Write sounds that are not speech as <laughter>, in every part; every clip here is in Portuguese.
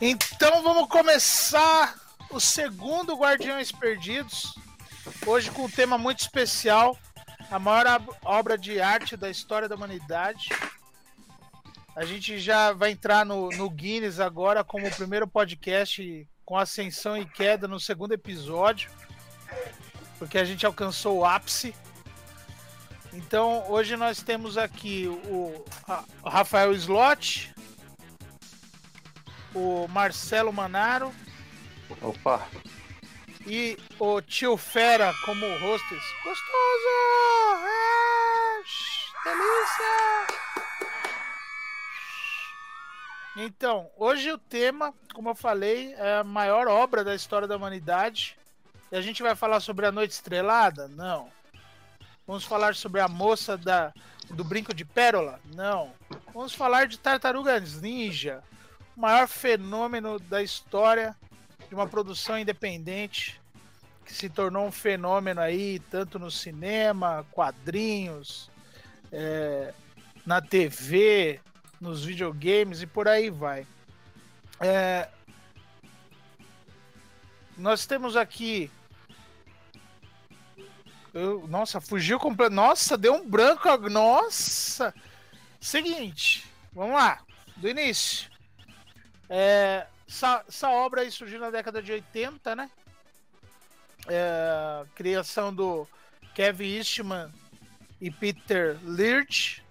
Então vamos começar o segundo Guardiões Perdidos. Hoje com um tema muito especial, a maior obra de arte da história da humanidade. A gente já vai entrar no, no Guinness agora como o primeiro podcast com ascensão e queda no segundo episódio, porque a gente alcançou o ápice. Então hoje nós temos aqui o, o Rafael Slot, o Marcelo Manaro. Opa! E o tio Fera como hostess. Gostoso! É, delícia! Então, hoje o tema, como eu falei, é a maior obra da história da humanidade. E a gente vai falar sobre a Noite Estrelada? Não. Vamos falar sobre a moça da, do brinco de pérola? Não. Vamos falar de Tartarugas Ninja, maior fenômeno da história de uma produção independente que se tornou um fenômeno aí, tanto no cinema, quadrinhos, é, na TV, nos videogames e por aí vai. É, nós temos aqui. Eu, nossa, fugiu completo. Nossa, deu um branco. Nossa! Seguinte, vamos lá, do início. É, essa, essa, obra surgiu na década de 80, né? É, criação do Kevin Eastman e Peter Lirch.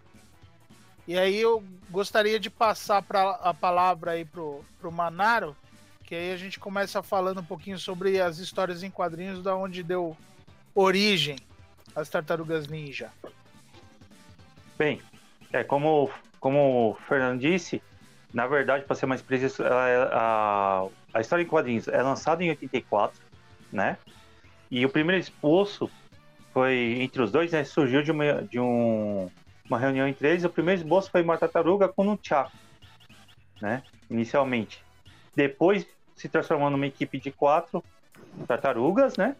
E aí eu gostaria de passar pra, a palavra aí pro, pro Manaro, que aí a gente começa falando um pouquinho sobre as histórias em quadrinhos da onde deu origem às Tartarugas Ninja. Bem, é como, como o Fernando disse, na verdade, para ser mais preciso, é, a, a história em quadrinhos é lançada em 84, né? E o primeiro esboço foi entre os dois, né? Surgiu de uma, de um, uma reunião entre eles. O primeiro esboço foi uma tartaruga com um Chaco, né? Inicialmente. Depois se transformou numa equipe de quatro tartarugas, né?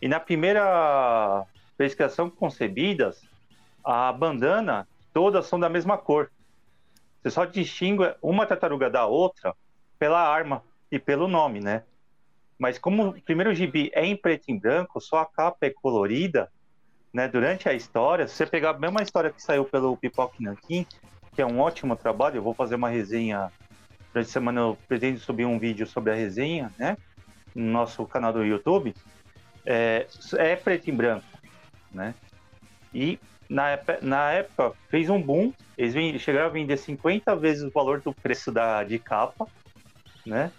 E na primeira vez que são concebidas, a bandana todas são da mesma cor. Você só distingue uma tartaruga da outra pela arma e pelo nome, né? Mas como o primeiro gibi é em preto e branco, só a capa é colorida, né? Durante a história, se você pegar a mesma história que saiu pelo Pipoque Nankin, que é um ótimo trabalho, eu vou fazer uma resenha durante a semana eu pretendo subir um vídeo sobre a resenha, né? No nosso canal do YouTube. É, é preto e branco, né? E na, na época fez um boom. Eles chegaram a vender 50 vezes o valor do preço da, de capa, né?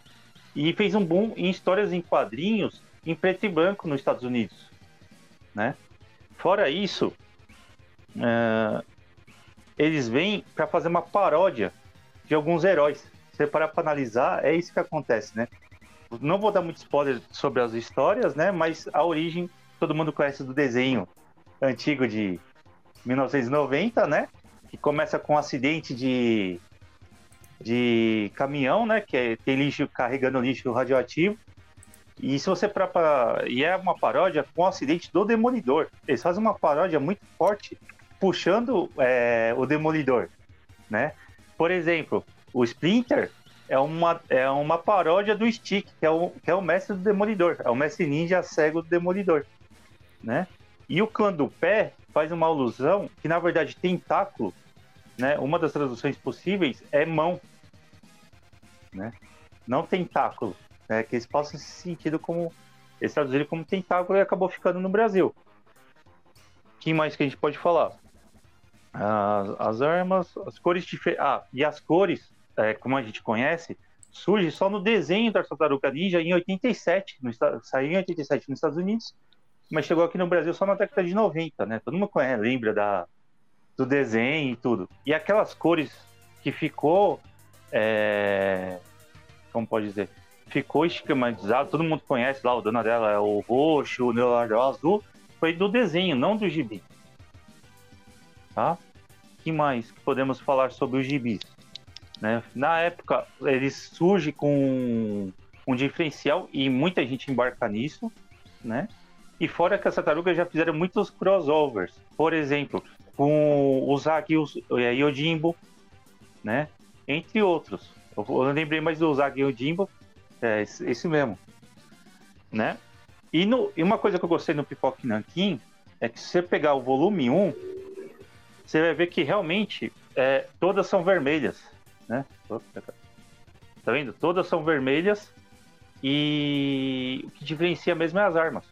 E fez um boom em histórias em quadrinhos em preto e branco nos Estados Unidos, né? Fora isso, uh, eles vêm para fazer uma paródia de alguns heróis. Se você parar para analisar, é isso que acontece, né? Não vou dar muito spoiler sobre as histórias, né? Mas a origem todo mundo conhece do desenho antigo de 1990, né? Que começa com um acidente de, de caminhão, né? Que é, tem lixo carregando lixo radioativo. E se você para e é uma paródia com o acidente do Demolidor. Eles fazem uma paródia muito forte puxando é, o Demolidor, né? Por exemplo, o Splinter é uma, é uma paródia do Stick, que é, o, que é o mestre do Demolidor, é o mestre ninja cego do Demolidor, né? E o clã do pé faz uma alusão que, na verdade, tentáculo, né? Uma das traduções possíveis é mão, né? Não tentáculo, né? Que eles possam ser sentido como eles traduziram como tentáculo e acabou ficando no Brasil. que mais que a gente pode falar? As, as armas, as cores diferentes. Ah, e as cores, é, como a gente conhece, surge só no desenho da Tartaruga Ninja em 87, no, saiu em 87 nos Estados Unidos mas chegou aqui no Brasil só na década de 90, né? Todo mundo conhece, lembra da, do desenho e tudo. E aquelas cores que ficou, é, como pode dizer, ficou esquematizado, todo mundo conhece lá, o dono dela é o roxo, o Leonardo é o azul, foi do desenho, não do gibi. Tá? que mais podemos falar sobre os gibis? Né? Na época, ele surge com um diferencial e muita gente embarca nisso, né? E fora que as tartarugas já fizeram muitos crossovers. Por exemplo, com o Zag e o Yojimbo, né? Entre outros. Eu, eu lembrei mais do Zagueiro Jimbo, é esse, esse mesmo, né? E, no, e uma coisa que eu gostei no Pipoque Nankin é que se você pegar o volume 1, você vai ver que realmente é, todas são vermelhas, né? Tá vendo? Todas são vermelhas e o que diferencia mesmo é as armas,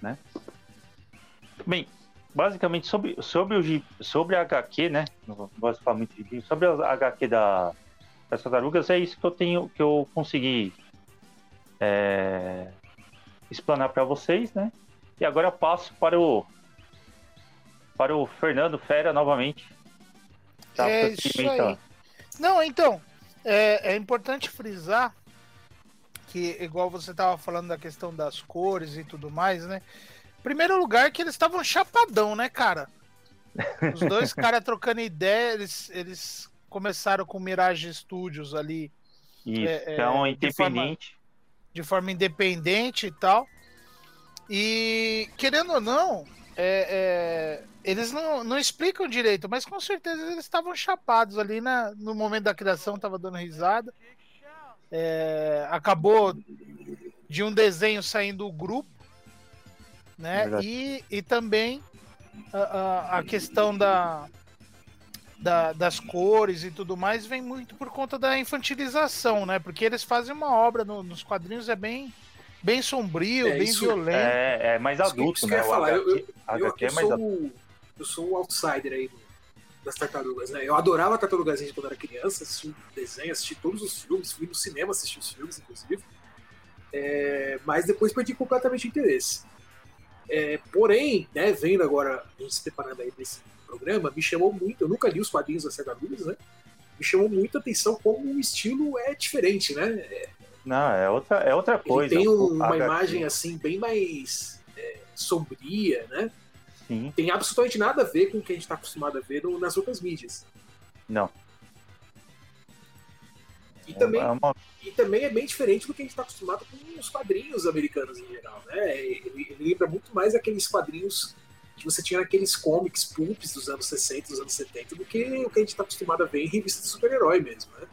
né? Bem, basicamente sobre, sobre, o, sobre a HQ, né? Não gosto de falar muito de sobre a HQ da, das tartarugas, é isso que eu tenho, que eu consegui é, explanar para vocês, né? E agora passo para o para o Fernando Fera novamente. Tá, é isso aí. Não, então, é, é importante frisar que, igual você estava falando da questão das cores e tudo mais, né? Primeiro lugar que eles estavam chapadão, né, cara? Os dois <laughs> caras trocando ideia, eles, eles começaram com Mirage Studios ali. Isso, é, então, independente. De forma, de forma independente e tal. E, querendo ou não, é, é, eles não, não explicam direito, mas com certeza eles estavam chapados ali na, no momento da criação, tava dando risada. É, acabou de um desenho saindo o grupo, né? E, e também a, a, a questão da, da, das cores e tudo mais vem muito por conta da infantilização, né? Porque eles fazem uma obra no, nos quadrinhos é bem bem sombrio, é, bem violento. É, é mais adulto, isso né? Que eu, falar. eu, eu, eu, é mais sou, eu sou um outsider aí das tartarugas, né? Eu adorava Tartarugas Ninja quando era criança, assisti desenho, assisti todos os filmes, fui no cinema assistir os filmes, inclusive. É, mas depois perdi completamente o interesse. É, porém, né, vendo agora, a gente se preparando aí para esse programa, me chamou muito, eu nunca li os quadrinhos das tartarugas, né? Me chamou muito a atenção como o estilo é diferente, né? É, não, é outra, é outra coisa. Ele tem uma imagem assim bem mais é, sombria, né? Sim. Tem absolutamente nada a ver com o que a gente está acostumado a ver no, nas outras mídias. Não. E também, é uma... e também é bem diferente do que a gente está acostumado com os quadrinhos americanos em geral, né? Ele, ele, lembra muito mais aqueles quadrinhos que você tinha naqueles comics pulps dos anos 60, dos anos 70, do que o que a gente está acostumado a ver em revistas de super-herói mesmo, né?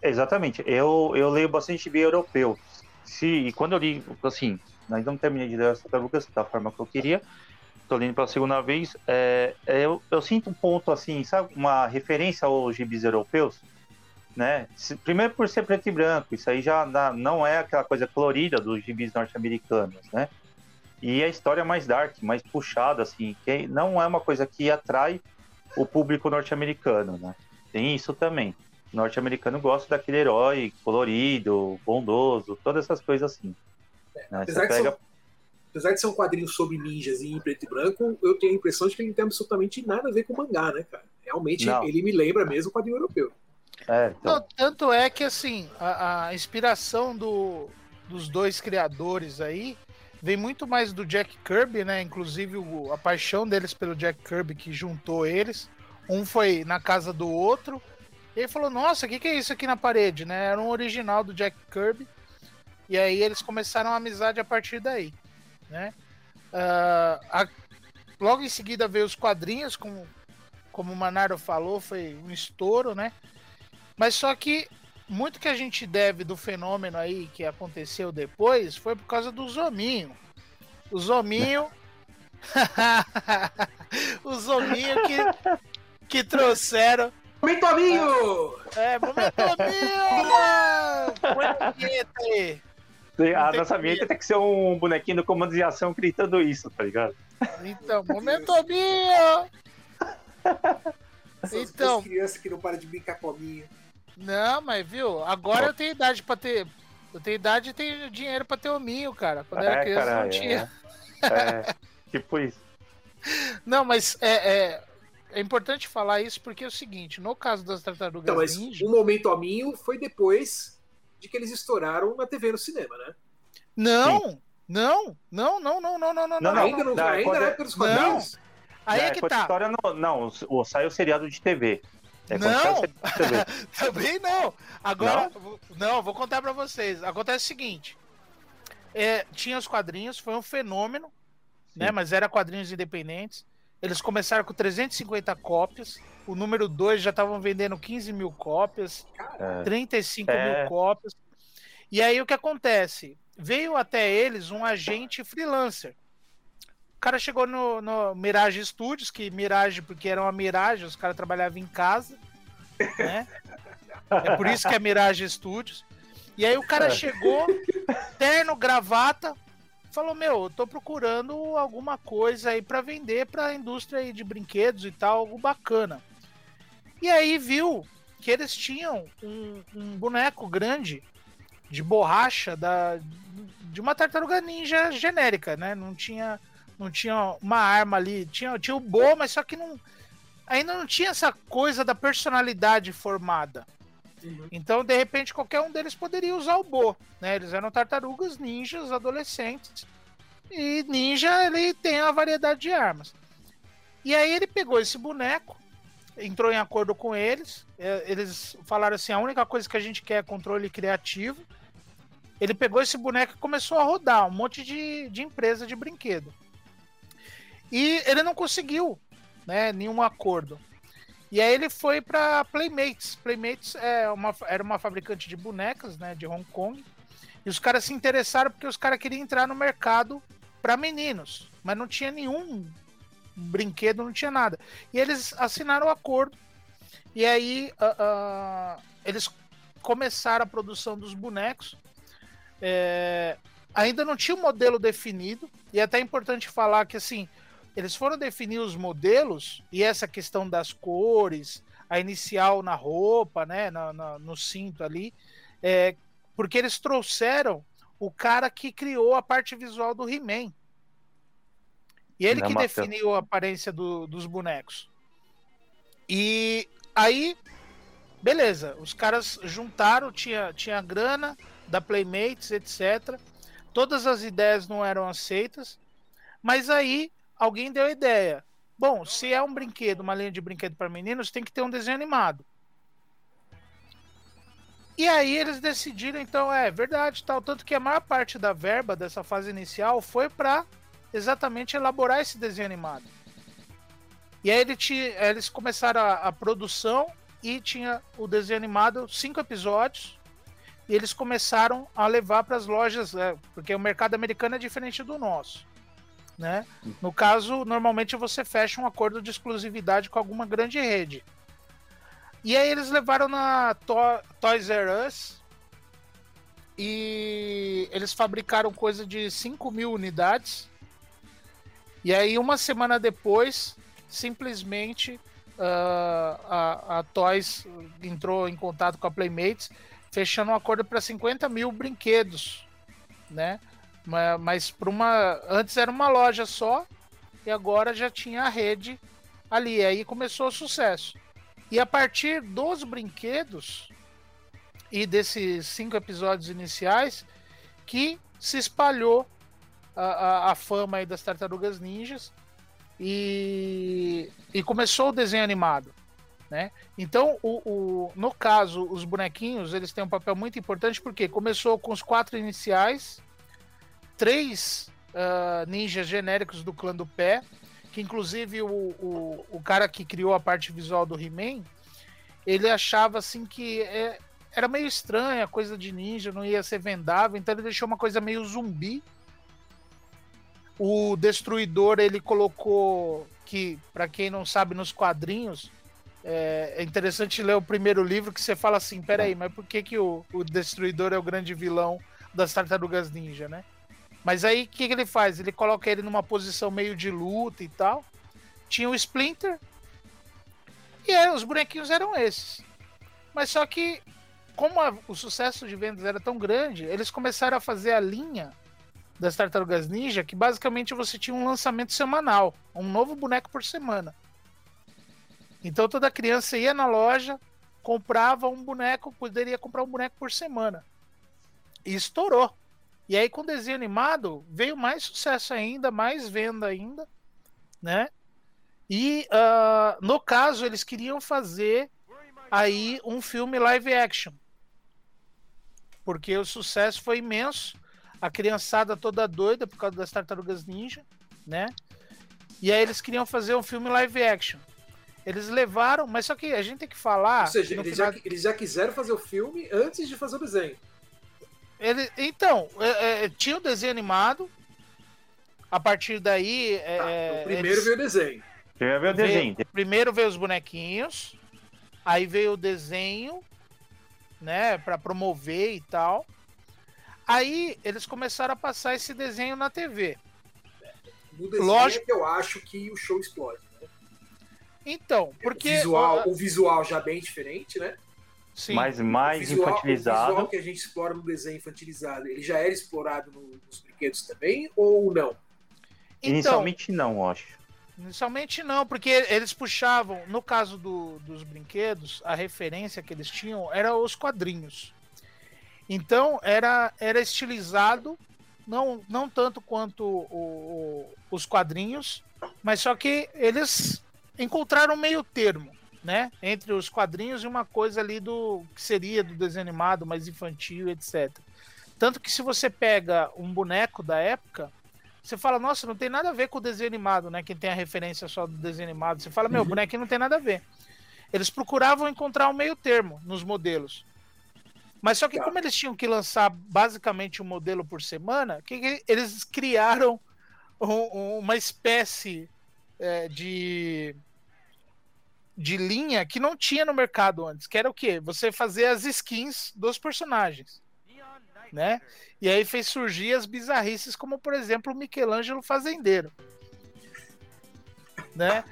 Exatamente. Eu, eu leio bastante bem europeu. Se, e quando eu li, assim, nós não terminei de ler as tartarugas da forma que eu queria. Lendo pela segunda vez. É, é, eu, eu sinto um ponto, assim, sabe, uma referência aos gibis europeus, né? Primeiro por ser preto e branco, isso aí já não é aquela coisa colorida dos gibis norte-americanos, né? E a história é mais dark, mais puxada, assim, que não é uma coisa que atrai o público norte-americano, né? Tem isso também norte-americano gosta daquele herói colorido, bondoso, todas essas coisas assim. É, né? apesar, pega... são, apesar, de ser um quadrinho sobre ninjas e em preto e branco, eu tenho a impressão de que ele não tem absolutamente nada a ver com mangá, né, cara? Realmente não. ele me lembra mesmo o quadrinho europeu. É, então... não, tanto é que assim, a, a inspiração do, dos dois criadores aí vem muito mais do Jack Kirby, né? Inclusive o, a paixão deles pelo Jack Kirby que juntou eles. Um foi na casa do outro e ele falou: Nossa, o que, que é isso aqui na parede? Né? Era um original do Jack Kirby. E aí eles começaram a amizade a partir daí. Né? Uh, a... Logo em seguida veio os quadrinhos, como, como o Manaro falou, foi um estouro, né? Mas só que muito que a gente deve do fenômeno aí que aconteceu depois foi por causa do Zominho. O Zominho. <laughs> o Zominho que, que trouxeram Momento amigo! É, momento amigo, mano! Põe a nossa vinheta tem que ser um bonequinho do comando de ação gritando isso, tá ligado? Então, momento amigo! então, crianças que não param de brincar com a minha. Não, mas viu, agora eu tenho idade pra ter. Eu tenho idade e tenho dinheiro pra ter hominho, cara. Quando é, era criança caralho, não tinha. É, é, tipo isso. <laughs> Não, mas é, é, é importante falar isso porque é o seguinte, no caso das tartarugas então, mas ninja... o momento aminho foi depois de que eles estouraram na TV no cinema, né? Não! Não, não, não, não, não, não, não, não. Ainda, não, não, ainda quando... É na época quadrinhos. Aí é, é que tá. História não, não o, saiu seriado de TV. É não, de TV. <laughs> também não. Agora, não? não, vou contar para vocês. Acontece o seguinte: é, tinha os quadrinhos, foi um fenômeno, né, Sim. né? Mas era quadrinhos independentes. Eles começaram com 350 cópias. O número 2 já estavam vendendo 15 mil cópias, é. 35 é. mil cópias. E aí o que acontece? Veio até eles um agente freelancer. O cara chegou no, no Mirage Studios, que Mirage, porque era uma Mirage, os caras trabalhavam em casa, né? É por isso que é Mirage Studios. E aí o cara é. chegou, terno, gravata, falou: Meu, eu tô procurando alguma coisa aí para vender para a indústria de brinquedos e tal, algo bacana. E aí viu que eles tinham um, um boneco grande de borracha da, de uma tartaruga ninja genérica, né? Não tinha, não tinha uma arma ali, tinha, tinha o Bo, mas só que não ainda não tinha essa coisa da personalidade formada. Então, de repente, qualquer um deles poderia usar o Bo, né? Eles eram tartarugas ninjas adolescentes. E ninja, ele tem a variedade de armas. E aí ele pegou esse boneco, entrou em acordo com eles. É, eles falaram assim: a única coisa que a gente quer é controle criativo. Ele pegou esse boneco e começou a rodar um monte de, de empresa de brinquedo. E ele não conseguiu né, nenhum acordo. E aí ele foi para Playmates. Playmates é uma, era uma fabricante de bonecas, né, de Hong Kong. E os caras se interessaram porque os caras queriam entrar no mercado para meninos, mas não tinha nenhum brinquedo, não tinha nada. E eles assinaram o acordo. E aí uh, uh, eles começaram a produção dos bonecos. É, ainda não tinha um modelo definido. E é até importante falar que assim eles foram definir os modelos e essa questão das cores, a inicial na roupa, né, no, no, no cinto ali, é, porque eles trouxeram o cara que criou a parte visual do He-Man. E ele que definiu a aparência do, dos bonecos. E aí, beleza, os caras juntaram, tinha, tinha grana da Playmates, etc. Todas as ideias não eram aceitas, mas aí alguém deu a ideia. Bom, se é um brinquedo, uma linha de brinquedo para meninos, tem que ter um desenho animado. E aí eles decidiram, então, é verdade, tal, tanto que a maior parte da verba dessa fase inicial foi para exatamente elaborar esse desenho animado. E aí ele eles começaram a, a, produção e tinha o desenho animado, cinco episódios, e eles começaram a levar para as lojas, é, porque o mercado americano é diferente do nosso. Né? No caso, normalmente você fecha um acordo de exclusividade com alguma grande rede. E aí eles levaram na to Toys R Us e eles fabricaram coisa de 5 mil unidades e aí, uma semana depois, simplesmente uh, a, a Toys entrou em contato com a Playmates, fechando um acordo para 50 mil brinquedos, né? Mas, mas para uma. Antes era uma loja só, e agora já tinha a rede ali. Aí começou o sucesso. E a partir dos brinquedos e desses cinco episódios iniciais, que se espalhou a, a, a fama aí das tartarugas ninjas e, e começou o desenho animado. Né? Então, o, o, no caso, os bonequinhos eles têm um papel muito importante porque começou com os quatro iniciais, três uh, ninjas genéricos do clã do pé, que inclusive o, o, o cara que criou a parte visual do He-Man, ele achava assim que é, era meio estranha a coisa de ninja, não ia ser vendável, então ele deixou uma coisa meio zumbi o Destruidor ele colocou que, para quem não sabe, nos quadrinhos é, é, interessante ler o primeiro livro que você fala assim, peraí, mas por que, que o, o Destruidor é o grande vilão das Tartarugas Ninja, né? Mas aí o que, que ele faz? Ele coloca ele numa posição meio de luta e tal. Tinha o Splinter. E é, os bonequinhos eram esses. Mas só que, como a, o sucesso de vendas era tão grande, eles começaram a fazer a linha das Tartarugas Ninja, que basicamente você tinha um lançamento semanal, um novo boneco por semana. Então toda criança ia na loja, comprava um boneco, poderia comprar um boneco por semana. E estourou. E aí com o desenho animado veio mais sucesso ainda, mais venda ainda, né? E uh, no caso eles queriam fazer aí um filme live action, porque o sucesso foi imenso a criançada toda doida por causa das tartarugas ninja, né? E aí eles queriam fazer um filme live action. Eles levaram, mas só que a gente tem que falar. Ou seja, eles, final... já, eles já quiseram fazer o filme antes de fazer o desenho. Ele, então, é, é, tinha o desenho animado. A partir daí. É, tá, então primeiro eles... veio o desenho. Primeiro veio o desenho. Veio, primeiro veio os bonequinhos. Aí veio o desenho, né, para promover e tal. Aí eles começaram a passar esse desenho na TV. No desenho Lógico... é que eu acho que o show explode. Né? Então, porque. O visual, o visual já bem diferente, né? Sim. Mas mais visual, infantilizado. O visual que a gente explora no desenho infantilizado, ele já era explorado nos brinquedos também ou não? Então, Inicialmente não, acho. Inicialmente não, porque eles puxavam, no caso do, dos brinquedos, a referência que eles tinham era os quadrinhos. Então era, era estilizado, não, não tanto quanto o, o, os quadrinhos, mas só que eles encontraram meio termo, né? Entre os quadrinhos e uma coisa ali do que seria do desenho animado, mais infantil, etc. Tanto que se você pega um boneco da época, você fala, nossa, não tem nada a ver com o desenho animado, né? Quem tem a referência só do desenho animado. Você fala, meu, uhum. bonequinho não tem nada a ver. Eles procuravam encontrar um meio termo nos modelos. Mas só que tá. como eles tinham que lançar basicamente um modelo por semana, que, que eles criaram um, uma espécie é, de de linha que não tinha no mercado antes, que era o quê? Você fazer as skins dos personagens né? E aí fez surgir as bizarrices, como por exemplo o Michelangelo Fazendeiro. Né?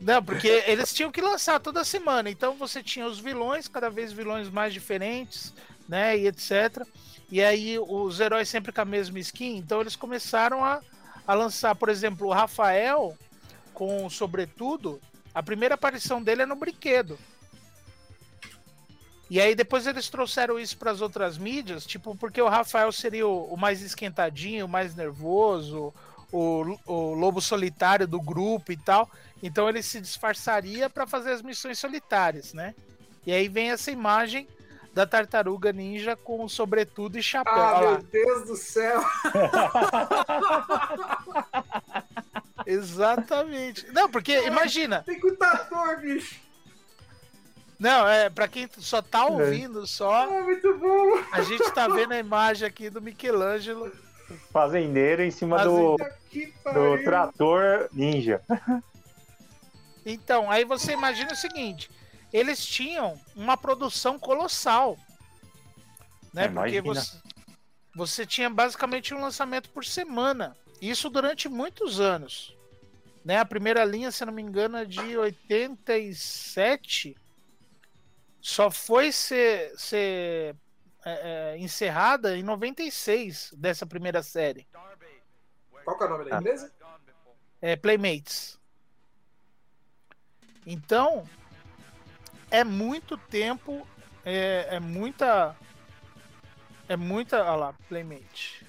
Não, porque eles tinham que lançar toda semana. Então você tinha os vilões, cada vez vilões mais diferentes, né? E etc. E aí os heróis sempre com a mesma skin. Então eles começaram a, a lançar, por exemplo, o Rafael com Sobretudo. A primeira aparição dele é no brinquedo. E aí depois eles trouxeram isso para as outras mídias, tipo, porque o Rafael seria o, o mais esquentadinho, o mais nervoso, o, o, lobo solitário do grupo e tal. Então ele se disfarçaria para fazer as missões solitárias, né? E aí vem essa imagem da tartaruga ninja com sobretudo e chapéu. Ah, meu Deus do céu! <laughs> Exatamente. Não, porque imagina. Tem computador, bicho. Não, é para quem só tá é. ouvindo é. só. É muito bom. A gente tá vendo a imagem aqui do Michelangelo. Fazendeiro em cima do, do trator ninja. Então, aí você imagina o seguinte: eles tinham uma produção colossal. Né? É, Porque você, você tinha basicamente um lançamento por semana. Isso durante muitos anos. Né? A primeira linha, se não me engano, é de 87 só foi ser, ser é, é, encerrada em 96 dessa primeira série. Qual que é o nome da empresa? É Playmates. Então, é muito tempo, é, é muita. É muita. Olha lá, Playmate.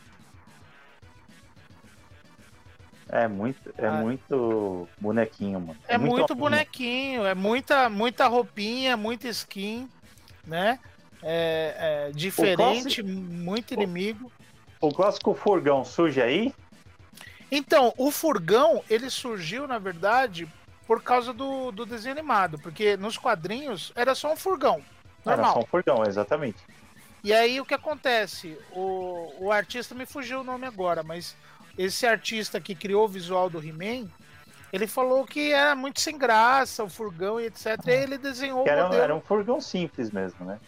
É muito, é ah. muito bonequinho, mano. É, é muito, muito bonequinho, é muita, muita roupinha, muita skin, né? É, é diferente, clássico, muito inimigo. O, o clássico furgão surge aí? Então, o furgão, ele surgiu, na verdade, por causa do, do desenho animado, porque nos quadrinhos era só um furgão. Normal. Era só um furgão, exatamente. E aí o que acontece? O, o artista me fugiu o nome agora, mas esse artista que criou o visual do He-Man, ele falou que era muito sem graça, o furgão e etc. E aí ele desenhou o modelo. Era um furgão simples mesmo, né?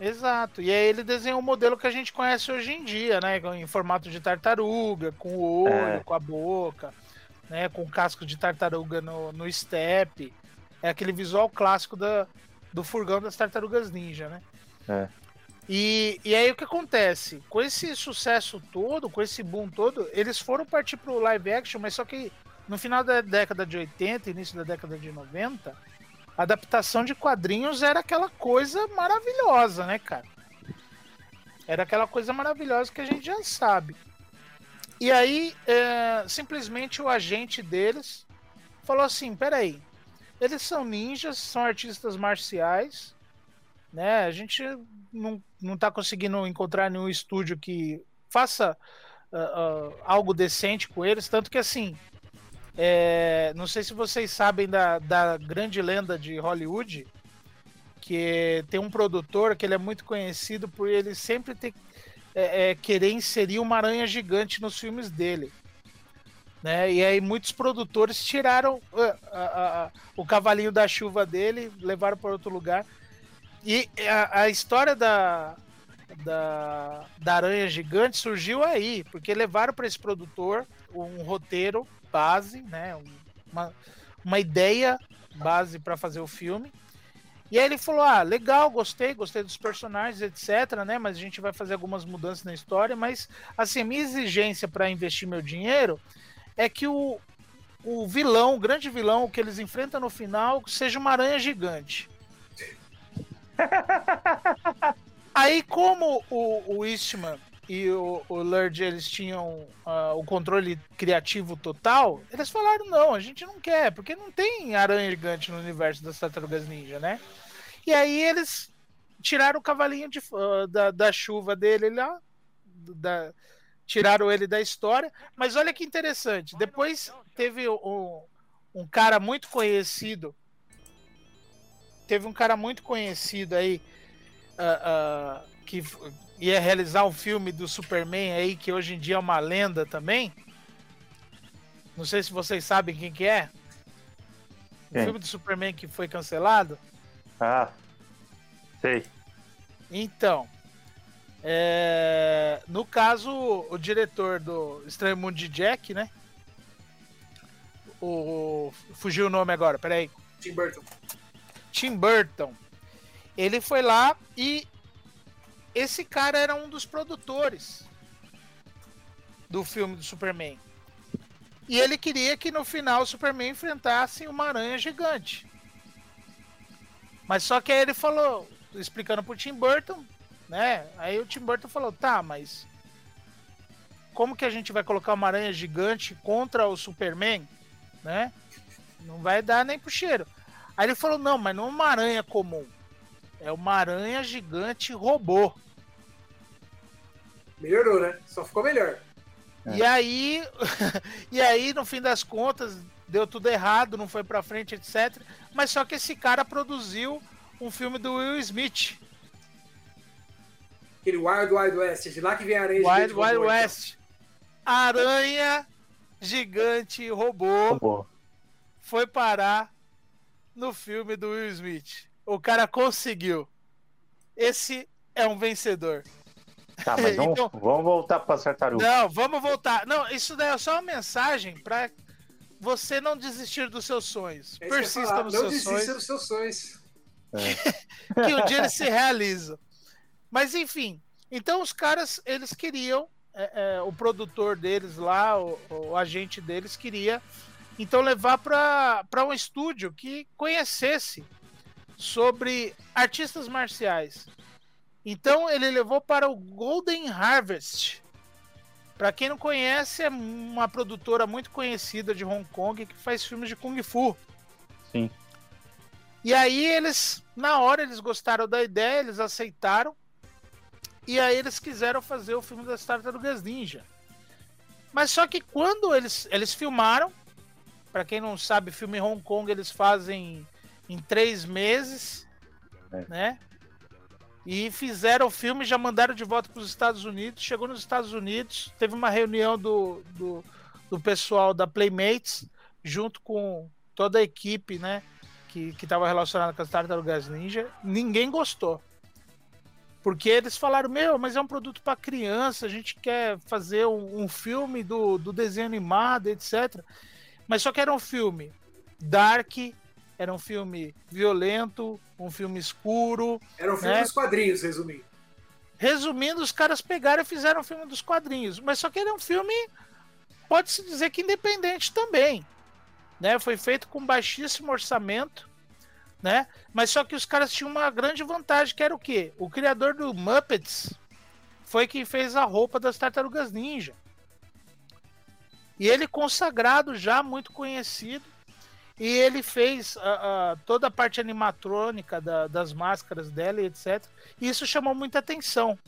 Exato. E aí ele desenhou o modelo que a gente conhece hoje em dia, né? Em formato de tartaruga, com o olho, é. com a boca, né? Com casco de tartaruga no, no step. É aquele visual clássico da, do furgão das tartarugas ninja, né? É. E, e aí o que acontece? Com esse sucesso todo, com esse boom todo, eles foram partir pro live action, mas só que no final da década de 80, início da década de 90, a adaptação de quadrinhos era aquela coisa maravilhosa, né, cara? Era aquela coisa maravilhosa que a gente já sabe. E aí, é, simplesmente o agente deles falou assim: peraí, eles são ninjas, são artistas marciais, né? A gente não, não tá conseguindo encontrar nenhum estúdio que faça uh, uh, algo decente com eles, tanto que assim, É, não sei se vocês sabem da, da grande lenda de Hollywood, que tem um produtor que ele é muito conhecido por ele sempre ter, é, é, querer inserir uma aranha gigante nos filmes dele. Né? E aí muitos produtores tiraram uh, uh, uh, o cavalinho da chuva dele, levaram para outro lugar. E a, a história da, da, da aranha gigante surgiu aí, porque levaram para esse produtor um roteiro base, né? Uma, uma ideia base para fazer o filme. E aí ele falou: Ah, legal, gostei, gostei dos personagens, etc, né? Mas a gente vai fazer algumas mudanças na história. Mas, assim, a minha exigência para investir meu dinheiro é que o, o vilão, o grande vilão que eles enfrentam no final, seja uma aranha gigante. <laughs> Aí, como o, o Eastman e o, o Lurd, eles tinham uh, o controle criativo total, eles falaram, não, a gente não quer, porque não tem aranha gigante no universo das Tartarugas Ninja, né? E aí eles tiraram o cavalinho de, uh, da, da chuva dele lá, da, tiraram ele da história, mas olha que interessante, depois teve um, um cara muito conhecido, teve um cara muito conhecido aí, uh, uh, que ia realizar um filme do Superman aí, que hoje em dia é uma lenda também. Não sei se vocês sabem quem que é. O filme do Superman que foi cancelado. Ah, sei. Então, é... no caso, o diretor do Estranho Mundo de Jack, né? O... Fugiu o nome agora, peraí. Tim Burton. Tim Burton ele foi lá e esse cara era um dos produtores do filme do Superman. E ele queria que no final o Superman enfrentasse uma aranha gigante. Mas só que aí ele falou, explicando pro Tim Burton, né? Aí o Tim Burton falou: "Tá, mas como que a gente vai colocar uma aranha gigante contra o Superman, né? Não vai dar nem pro cheiro". Aí ele falou: "Não, mas não é uma aranha comum. É uma aranha gigante robô. Melhorou, né? Só ficou melhor. É. E aí, <laughs> e aí, no fim das contas, deu tudo errado, não foi pra frente, etc. Mas só que esse cara produziu um filme do Will Smith. Aquele Wild Wild West, de lá que vem a aranha Wild gigante Wild robô, então. West. Então. Aranha gigante robô, robô foi parar no filme do Will Smith. O cara conseguiu. Esse é um vencedor. Tá, mas <laughs> vamos, então, vamos voltar para tartaruga. Não, vamos voltar. Não, isso daí é só uma mensagem para você não desistir dos seus sonhos. É Persista nos não seus sonhos. Não dos seus sonhos. É. <laughs> que um dia eles se realizam. Mas enfim, então os caras, eles queriam, é, é, o produtor deles lá, o, o, agente deles queria, então levar para um estúdio que conhecesse sobre artistas marciais. Então ele levou para o Golden Harvest. Para quem não conhece, é uma produtora muito conhecida de Hong Kong que faz filmes de kung fu. Sim. E aí eles, na hora, eles gostaram da ideia, eles aceitaram. E aí eles quiseram fazer o filme das Tartarugas Ninja. Mas só que quando eles, eles filmaram, para quem não sabe, filme em Hong Kong eles fazem em três meses, é. né? E fizeram o filme, já mandaram de volta para os Estados Unidos. Chegou nos Estados Unidos, teve uma reunião do, do, do pessoal da Playmates, junto com toda a equipe, né? Que estava relacionada com as Tartarugas Ninja. Ninguém gostou. Porque eles falaram, meu, mas é um produto para criança, a gente quer fazer um, um, filme do, do desenho animado, etc. Mas só que era um filme dark, era um filme violento, um filme escuro. Era um filme né? dos quadrinhos, resumindo. Resumindo, os caras pegaram e fizeram um filme dos quadrinhos. Mas só que é um filme, pode-se dizer que independente também. Né? Foi feito com baixíssimo orçamento. Né? Mas só que os caras tinham uma grande vantagem, que era o quê? O criador do Muppets foi quem fez a roupa das Tartarugas Ninja. E ele consagrado já, muito conhecido. E ele fez uh, uh, toda a parte animatrônica da, das máscaras dela e etc. E isso chamou muita atenção.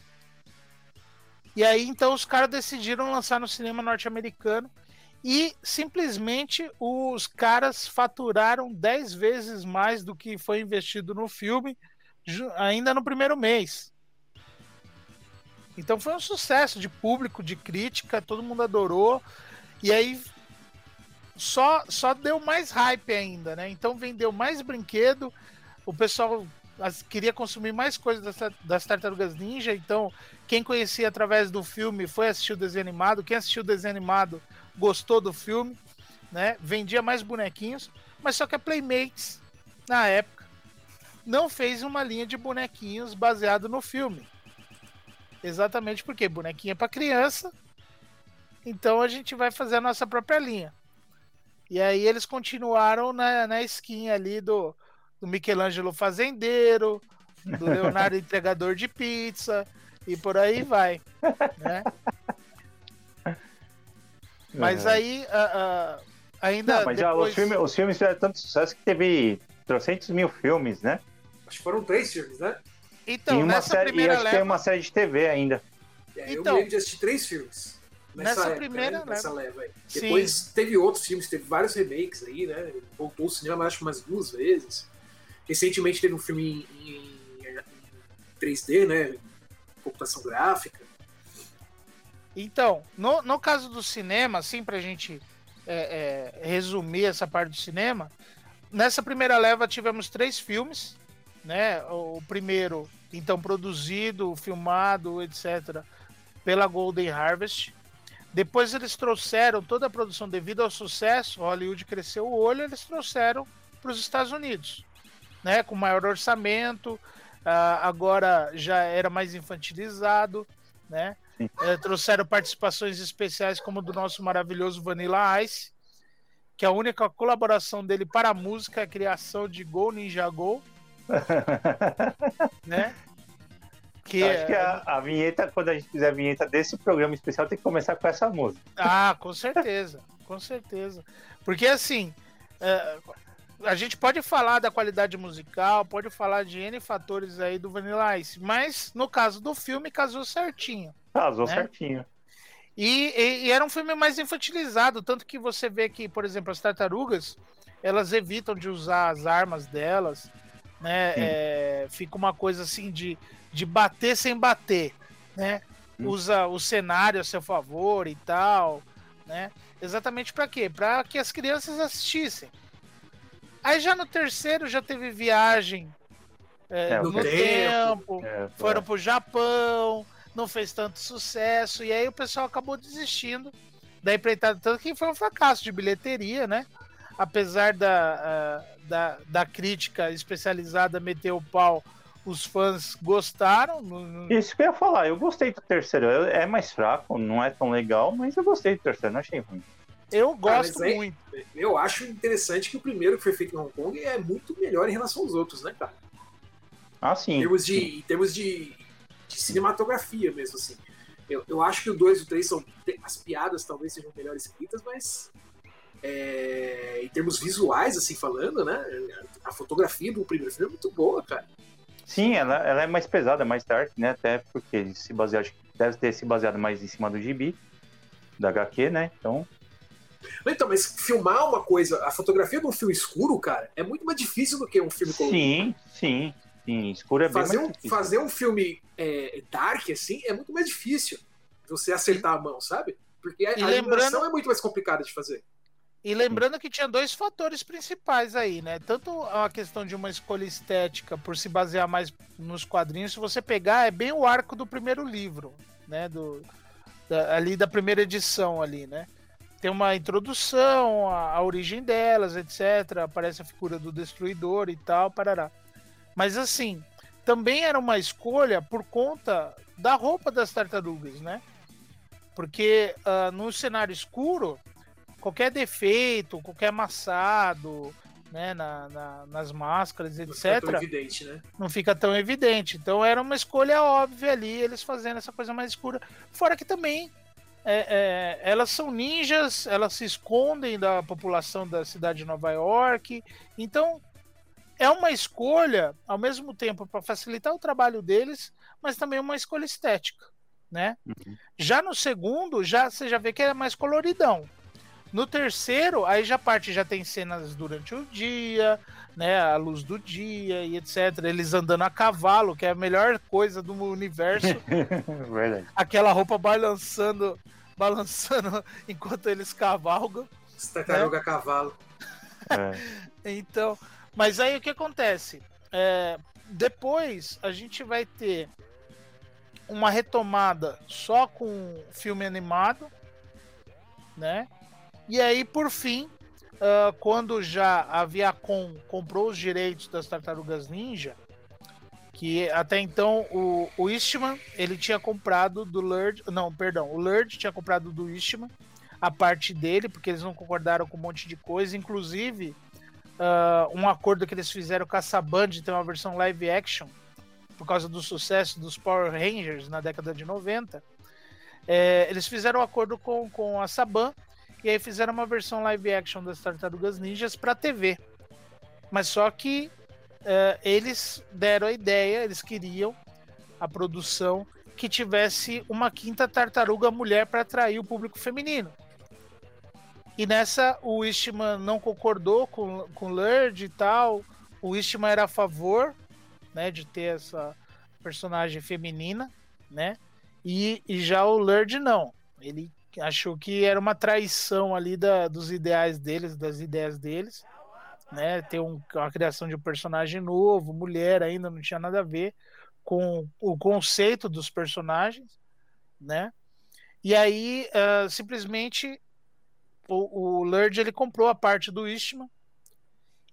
E aí então os caras decidiram lançar no cinema norte-americano. e simplesmente os caras faturaram 10 vezes mais do que foi investido no filme ainda no primeiro mês. Então foi um sucesso de público, de crítica, todo mundo adorou. E aí só só deu mais hype ainda, né? Então vendeu mais brinquedo, o pessoal queria consumir mais coisas das, das Tartarugas Ninja, então quem conhecia através do filme foi assistir o desenho animado, quem assistiu o desenho animado gostou do filme, né? Vendia mais bonequinhos, mas só que a Playmates, na época, não fez uma linha de bonequinhos baseado no filme. Exatamente porque bonequinho é para criança, então a gente vai fazer a nossa própria linha. E aí eles continuaram na, na skin ali do, do Michelangelo Fazendeiro, do Leonardo <laughs> Entregador de Pizza, e por aí vai. Né? <laughs> Mas aí uh, uh, ainda. Não, mas depois... os, filmes, os filmes fizeram tanto sucesso que teve trocentos mil filmes, né? Acho que foram três filmes, né? Então, e uma nessa série, primeira e acho leva... que tem uma série de TV ainda. É, então, eu lembro de assistir três filmes. Nessa, nessa época, primeira né? nessa leva. Depois teve outros filmes, teve vários remakes aí, né? Voltou ao cinema, acho que umas duas vezes. Recentemente teve um filme em, em 3D, né? Computação gráfica. Então, no, no caso do cinema, assim, pra gente é, é, resumir essa parte do cinema, nessa primeira leva tivemos três filmes, né? O primeiro, então, produzido, filmado, etc., pela Golden Harvest. Depois eles trouxeram toda a produção devido ao sucesso, Hollywood cresceu o olho, eles trouxeram para os Estados Unidos, né? Com maior orçamento, uh, agora já era mais infantilizado, né? É, trouxeram participações especiais como do nosso maravilhoso Vanilla Ice, que a única colaboração dele para a música é a criação de Go Ninja Go. <laughs> né? Que Acho é... que a, a, vinheta, quando a gente fizer a vinheta desse programa especial, tem que começar com essa música. Ah, com certeza, com certeza. Porque assim, é, a gente pode falar da qualidade musical, pode falar de N fatores aí do Vanilla Ice, mas no caso do filme casou certinho. Casou né? certinho. E, e, e, era um filme mais infantilizado, tanto que você vê que, por exemplo, as tartarugas, elas evitam de usar as armas delas, né? É, fica uma coisa assim de, de bater sem bater, né? Hum. Usa o cenário a seu favor e tal, né? Exatamente para quê? Para que as crianças assistissem. Aí já no terceiro já teve viagem é, no tempo, tempo é, foram pro Japão, não fez tanto sucesso, e aí o pessoal acabou desistindo da empreitada, tanto que foi um fracasso de bilheteria, né? Apesar da, da, da crítica especializada meter o pau, os fãs gostaram. No... Isso que eu ia falar, eu gostei do terceiro. É mais fraco, não é tão legal, mas eu gostei do terceiro, não achei ruim. Eu gosto ah, muito. Eu acho interessante que o primeiro que foi feito em Hong Kong é muito melhor em relação aos outros, né, cara? Ah, sim. Em termos de, em termos de, de cinematografia mesmo, assim. Eu, eu acho que o 2 e o 3 são. As piadas talvez sejam melhor escritas, mas. É, em termos visuais, assim, falando, né? A fotografia do primeiro filme é muito boa, cara. Sim, ela, ela é mais pesada, mais dark, né? Até porque se baseia, acho que deve ter se baseado mais em cima do gibi, da HQ, né? Então, então, mas filmar uma coisa, a fotografia de um filme escuro, cara, é muito mais difícil do que um filme colorido. Sim, sim, sim. Escuro é fazer bem um, difícil. Fazer um filme é, dark, assim, é muito mais difícil você acertar a mão, sabe? Porque a, a lembrando... é muito mais complicada de fazer. E lembrando que tinha dois fatores principais aí, né? Tanto a questão de uma escolha estética por se basear mais nos quadrinhos, se você pegar, é bem o arco do primeiro livro, né? Do, da, ali da primeira edição ali, né? tem uma introdução, a, a, origem delas, etc. Aparece a figura do destruidor e tal, parará. Mas assim, também era uma escolha por conta da roupa das tartarugas, né? Porque uh, no cenário escuro, qualquer defeito, qualquer amassado, né, na, na, nas máscaras, etc. Não fica tão evidente, né? Não fica tão evidente. Então era uma escolha óbvia ali, eles fazendo essa coisa mais escura. Fora que também é, é, elas são ninjas, elas se escondem da população da cidade de Nova York. Então, é uma escolha, ao mesmo tempo, para facilitar o trabalho deles, mas também uma escolha estética. Né? Uhum. Já no segundo, já você já vê que é mais coloridão. No terceiro, aí já parte, já tem cenas durante o dia, né? A luz do dia e etc. Eles andando a cavalo, que é a melhor coisa do universo. <laughs> Verdade. Aquela roupa balançando, balançando <laughs> enquanto eles cavalgam. Tartaruga né? cavalo. É. <laughs> então, mas aí o que acontece? É, depois a gente vai ter uma retomada só com filme animado, né? E aí, por fim, uh, quando já a Viacom comprou os direitos das Tartarugas Ninja, que até então o, o Eastman, ele tinha comprado do Lurd, não, perdão, o Lurd tinha comprado do Eastman a parte dele, porque eles não concordaram com um monte de coisa, inclusive uh, um acordo que eles fizeram com a Saban de ter uma versão live action, por causa do sucesso dos Power Rangers na década de 90, é, eles fizeram um acordo com, com a Saban e aí fizeram uma versão live action das Tartarugas Ninjas para TV. Mas só que uh, eles deram a ideia, eles queriam a produção que tivesse uma quinta tartaruga mulher para atrair o público feminino. E nessa o Eastman não concordou com, com Lurd e tal. O Eastman era a favor né, de ter essa personagem feminina, né? E, e já o Lurd não. Ele achou que era uma traição ali da, dos ideais deles, das ideias deles, né? Ter um, uma criação de um personagem novo, mulher ainda não tinha nada a ver com o conceito dos personagens, né? E aí uh, simplesmente o, o Lurd ele comprou a parte do Eastman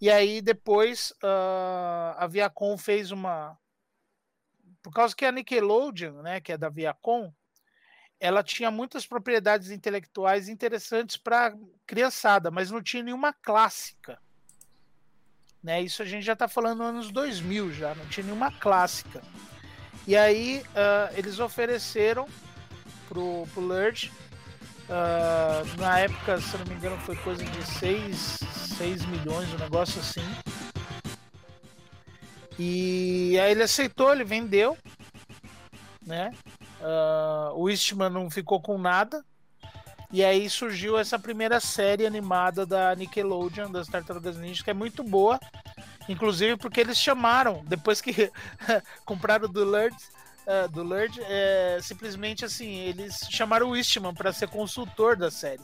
e aí depois uh, a Viacom fez uma por causa que a Nickelodeon, né, que é da Viacom, ela tinha muitas propriedades intelectuais interessantes para criançada, mas não tinha nenhuma clássica. Né? Isso a gente já está falando nos anos 2000 já, não tinha nenhuma clássica. E aí uh, eles ofereceram pro, pro Lurch, uh, na época, se não me engano, foi coisa de 6, 6 milhões, um negócio assim. E aí ele aceitou, ele vendeu, né? Uh, o Eastman não ficou com nada. E aí surgiu essa primeira série animada da Nickelodeon, das Tartarugas Ninja, que é muito boa. Inclusive porque eles chamaram, depois que <laughs> compraram do Lurd, uh, do Lurd é, simplesmente assim, eles chamaram o Eastman para ser consultor da série.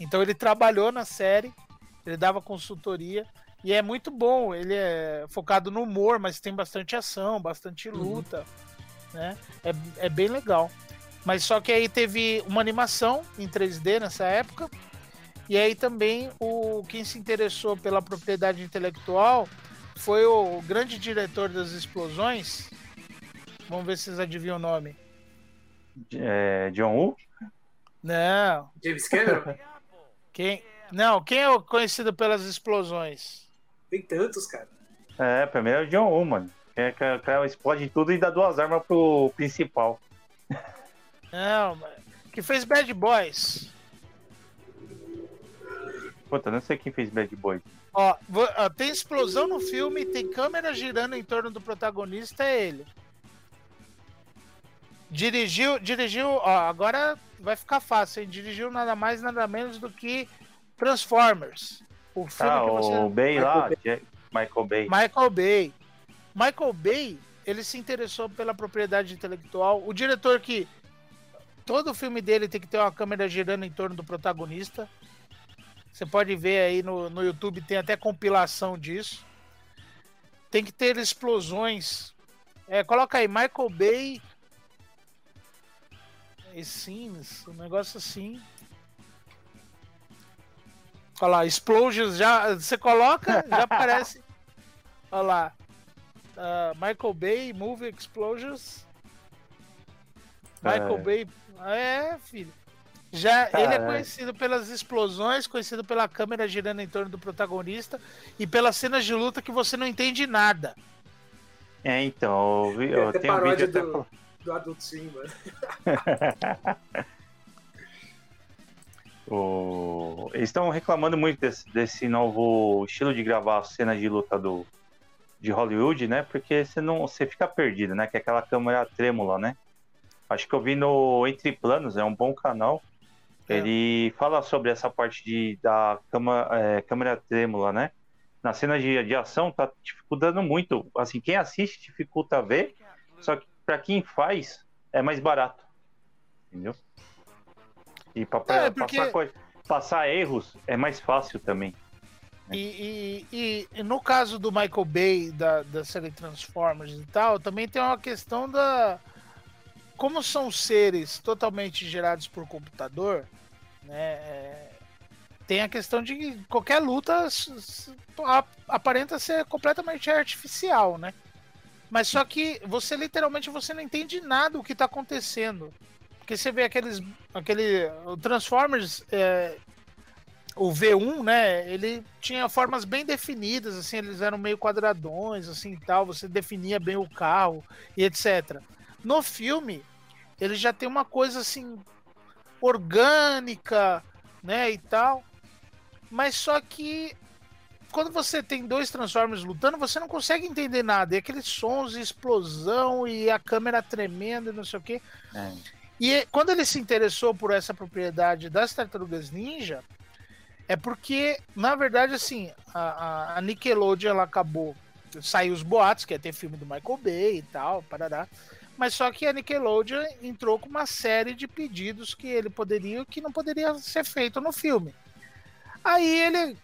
Então ele trabalhou na série, ele dava consultoria. E é muito bom, ele é focado no humor, mas tem bastante ação, bastante uhum. luta. Uhum né? É, é bem legal. Mas só que aí teve uma animação em 3D nessa época. E aí também o quem se interessou pela propriedade intelectual foi o grande diretor das explosões. Vamos ver se vocês adivinham o nome. É, John Woo? Não. James Cameron? <laughs> Quem? Não, quem é conhecido pelas explosões? Tem tantos, cara. É, primeiro é o John Woo, mano. É, o cara explode tudo e dá duas armas pro principal. Não, que fez Bad Boys. Puta, não sei quem fez Bad Boys. Ó, tem explosão no filme, tem câmera girando em torno do protagonista, é ele. Dirigiu, dirigiu, ó, agora vai ficar fácil, hein? Dirigiu nada mais, nada menos do que Transformers. O filme ah, que você... o Bay Michael lá, Bay. Michael Bay. Michael Bay. Michael Bay, ele se interessou pela propriedade intelectual. O diretor que todo filme dele tem que ter uma câmera girando em torno do protagonista. Você pode ver aí no, no YouTube, tem até compilação disso. Tem que ter explosões. É, coloca aí, Michael Bay. E Scenes, um negócio assim. Olha lá, Explosions já. Você coloca, já <laughs> aparece. Olha lá uh, Michael Bay, Movie Explosions. Michael é. Bay. É, filho. Já ah, ele é conhecido pelas explosões, conhecido pela câmera girando em torno do protagonista e pelas cenas de luta que você não entende nada. É, então, eu, eu tenho um vídeo do, até... do Adult Sim, mano. <laughs> o... Eles estão reclamando muito desse, desse novo estilo de gravar cenas de luta do, de Hollywood, né? Porque você não, você fica perdido, né? Que é aquela câmera trêmula, né? Acho que eu vi no Entre Planos, é um bom canal. É. Ele fala sobre essa parte de, da cama, é, câmera trêmula, né? Na cena de, de ação tá dificultando muito. Assim, quem assiste dificulta ver, só que para quem faz é mais barato. Entendeu? E para é, porque... passar, passar erros é mais fácil também. E, e, e, no caso do Michael Bay, da, da série Transformers e tal, também tem uma questão da. Como são seres totalmente gerados por computador, né? É, tem a questão de que qualquer luta aparenta ser completamente artificial, né? Mas só que você literalmente você não entende nada do que está acontecendo. Porque você vê aqueles. aquele Transformers é, o V1, né, ele tinha formas bem definidas, assim, eles eram meio quadradões, assim, tal, você definia bem o carro e etc. No filme, ele já tem uma coisa assim orgânica, né, e tal. Mas só que quando você tem dois Transformers lutando, você não consegue entender nada. E aqueles sons de explosão e a câmera tremendo e não sei o quê. É. E quando ele se interessou por essa propriedade das Tartarugas Ninja, é porque, na verdade, assim, a, a Nickelodeon ela acabou. Saiu os boatos que ia ter filme do Michael Bay e tal, parará. Mas só que a Nickelodeon entrou com uma série de pedidos que ele poderia que não poderia ser feito no filme. Aí ele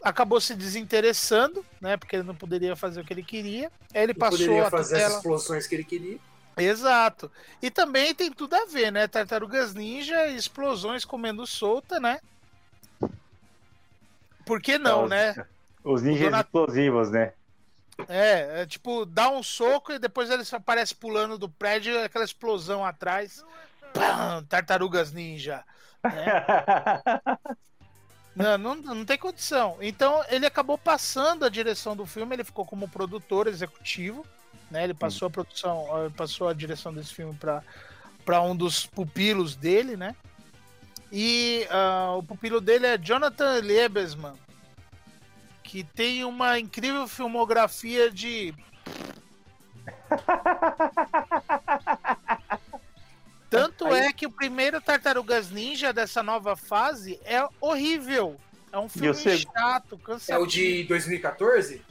acabou se desinteressando, né? Porque ele não poderia fazer o que ele queria. Aí ele não passou poderia a fazer tutela... as explosões que ele queria. Exato. E também tem tudo a ver, né? Tartarugas Ninja, explosões comendo solta, né? Por que não, os, né? Os ninjas Dona... explosivos, né? É, é, tipo, dá um soco e depois ele aparece pulando do prédio, aquela explosão atrás. Pam, tartarugas ninja. Né? <laughs> não, não, não tem condição. Então ele acabou passando a direção do filme, ele ficou como produtor executivo, né? Ele passou a produção, passou a direção desse filme para um dos pupilos dele, né? E uh, o pupilo dele é Jonathan Liebesman, que tem uma incrível filmografia de. <laughs> Tanto Aí... é que o primeiro Tartarugas Ninja dessa nova fase é horrível. É um filme chato, cansado. É o de 2014?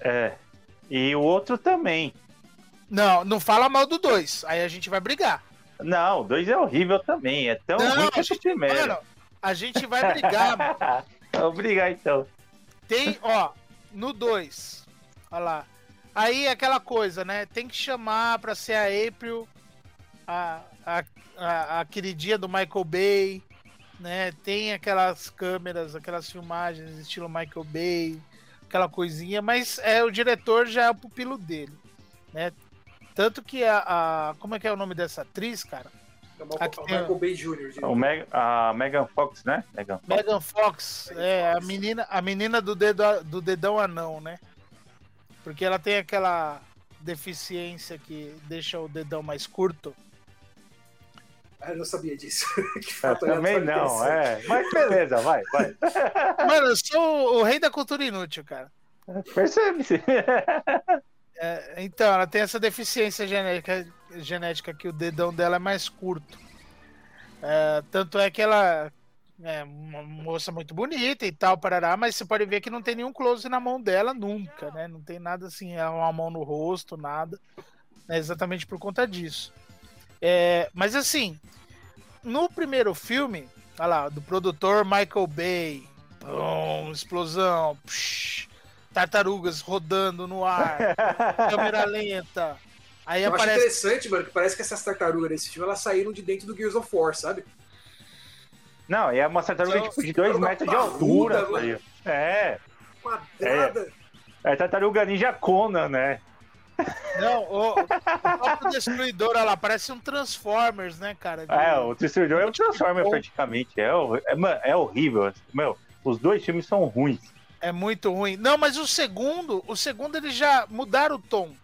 É. E o outro também. Não, não fala mal do dois. Aí a gente vai brigar. Não, o 2 é horrível também. É tão não, ruim quanto o primeiro. Mano, a gente vai brigar, mano. <laughs> Vamos brigar então. Tem, ó, no 2. Olha lá. Aí aquela coisa, né? Tem que chamar pra ser a April, a, a, a, a queridinha do Michael Bay, né? Tem aquelas câmeras, aquelas filmagens estilo Michael Bay, aquela coisinha, mas é o diretor já é o pupilo dele, né? Tanto que a, a, Como é que é o nome dessa atriz, cara? É o Michael Bay Jr. O Meg, a Megan Fox, né? Megan Fox, Megan Fox é a menina, a menina do, dedo, do dedão anão, né? Porque ela tem aquela deficiência que deixa o dedão mais curto. Ah, eu não sabia disso. <laughs> eu também não, é. Mas beleza, vai, vai. Mano, eu sou o rei da cultura inútil, cara. Percebe-se. <laughs> É, então, ela tem essa deficiência genética, genética que o dedão dela é mais curto. É, tanto é que ela é uma moça muito bonita e tal, parará, mas você pode ver que não tem nenhum close na mão dela nunca, né? Não tem nada assim, é uma mão no rosto, nada. É exatamente por conta disso. É, mas assim, no primeiro filme, olha lá, do produtor Michael Bay, bom, explosão, psh, tartarugas rodando no ar, <laughs> câmera lenta. Aí Eu aparece... acho interessante, mano, que parece que essas tartarugas nesse filme elas saíram de dentro do Gears of War, sabe? Não, é uma tartaruga São, tipo, de 2 metros de altura. Ruda, é. Quadrada. É, é tartaruga ninja Conan, né? Não, o, o <laughs> próprio Destruidor, ela parece um Transformers, né, cara? De... É, o Destruidor é um Transformer praticamente. É, é, é horrível. Meu, os dois filmes são ruins. É muito ruim. Não, mas o segundo, o segundo eles já mudaram o tom.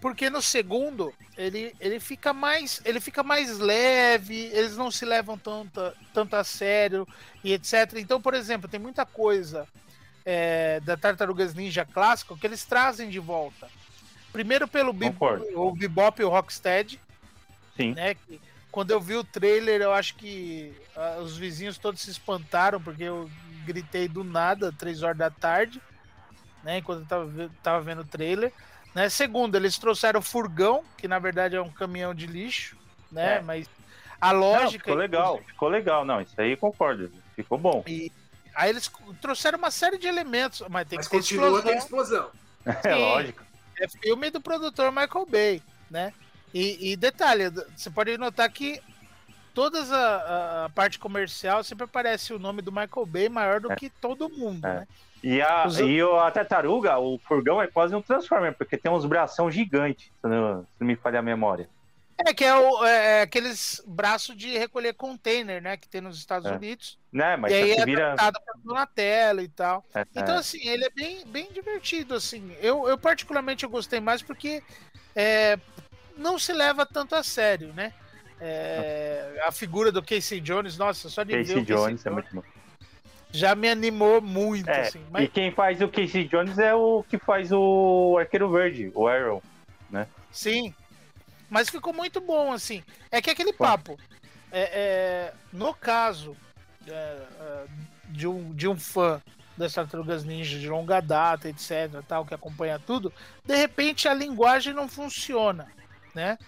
Porque no segundo, ele, ele fica mais ele fica mais leve, eles não se levam tanto, tanto a sério e etc. Então, por exemplo, tem muita coisa é, da Tartarugas Ninja clássico que eles trazem de volta. Primeiro pelo Bebop, o Bebop e o Rocksteady. Sim. Né, que, quando eu vi o trailer, eu acho que uh, os vizinhos todos se espantaram, porque eu gritei do nada, três horas da tarde, né? Enquanto eu tava, tava vendo o trailer. Né? Segundo, eles trouxeram o furgão, que na verdade é um caminhão de lixo, né? É. Mas a lógica. Não, ficou legal, ficou legal, não. Isso aí concordo. Ficou bom. E aí eles trouxeram uma série de elementos, mas tem mas que ter explosão. explosão. <laughs> É lógico. É filme do produtor Michael Bay, né? E, e detalhe, você pode notar que todas a, a, parte comercial sempre aparece o nome do Michael Bay maior do é. que todo mundo, é. né? E a, Os... e a tartaruga, o furgão é quase um Transformer, porque tem uns bração gigantes, se não, se não me falha a memória. É, que é, o, é, é aqueles braços de recolher container, né? Que tem nos Estados é. Unidos. Né, mas e aí é vira... na tela e tal. É, então, é. assim, ele é bem, bem divertido, assim. Eu, eu particularmente eu gostei mais porque é, não se leva tanto a sério, né? É, a figura do Casey Jones, nossa, só de Casey ver o Jones, Casey é muito bom já me animou muito. É, assim, mas... E quem faz o Casey Jones é o que faz o Arqueiro Verde, o Arrow, né? Sim. Mas ficou muito bom, assim. É que aquele papo. É, é, no caso é, é, de, um, de um fã das Tartarugas Ninja de longa data, etc., tal, que acompanha tudo, de repente a linguagem não funciona, né?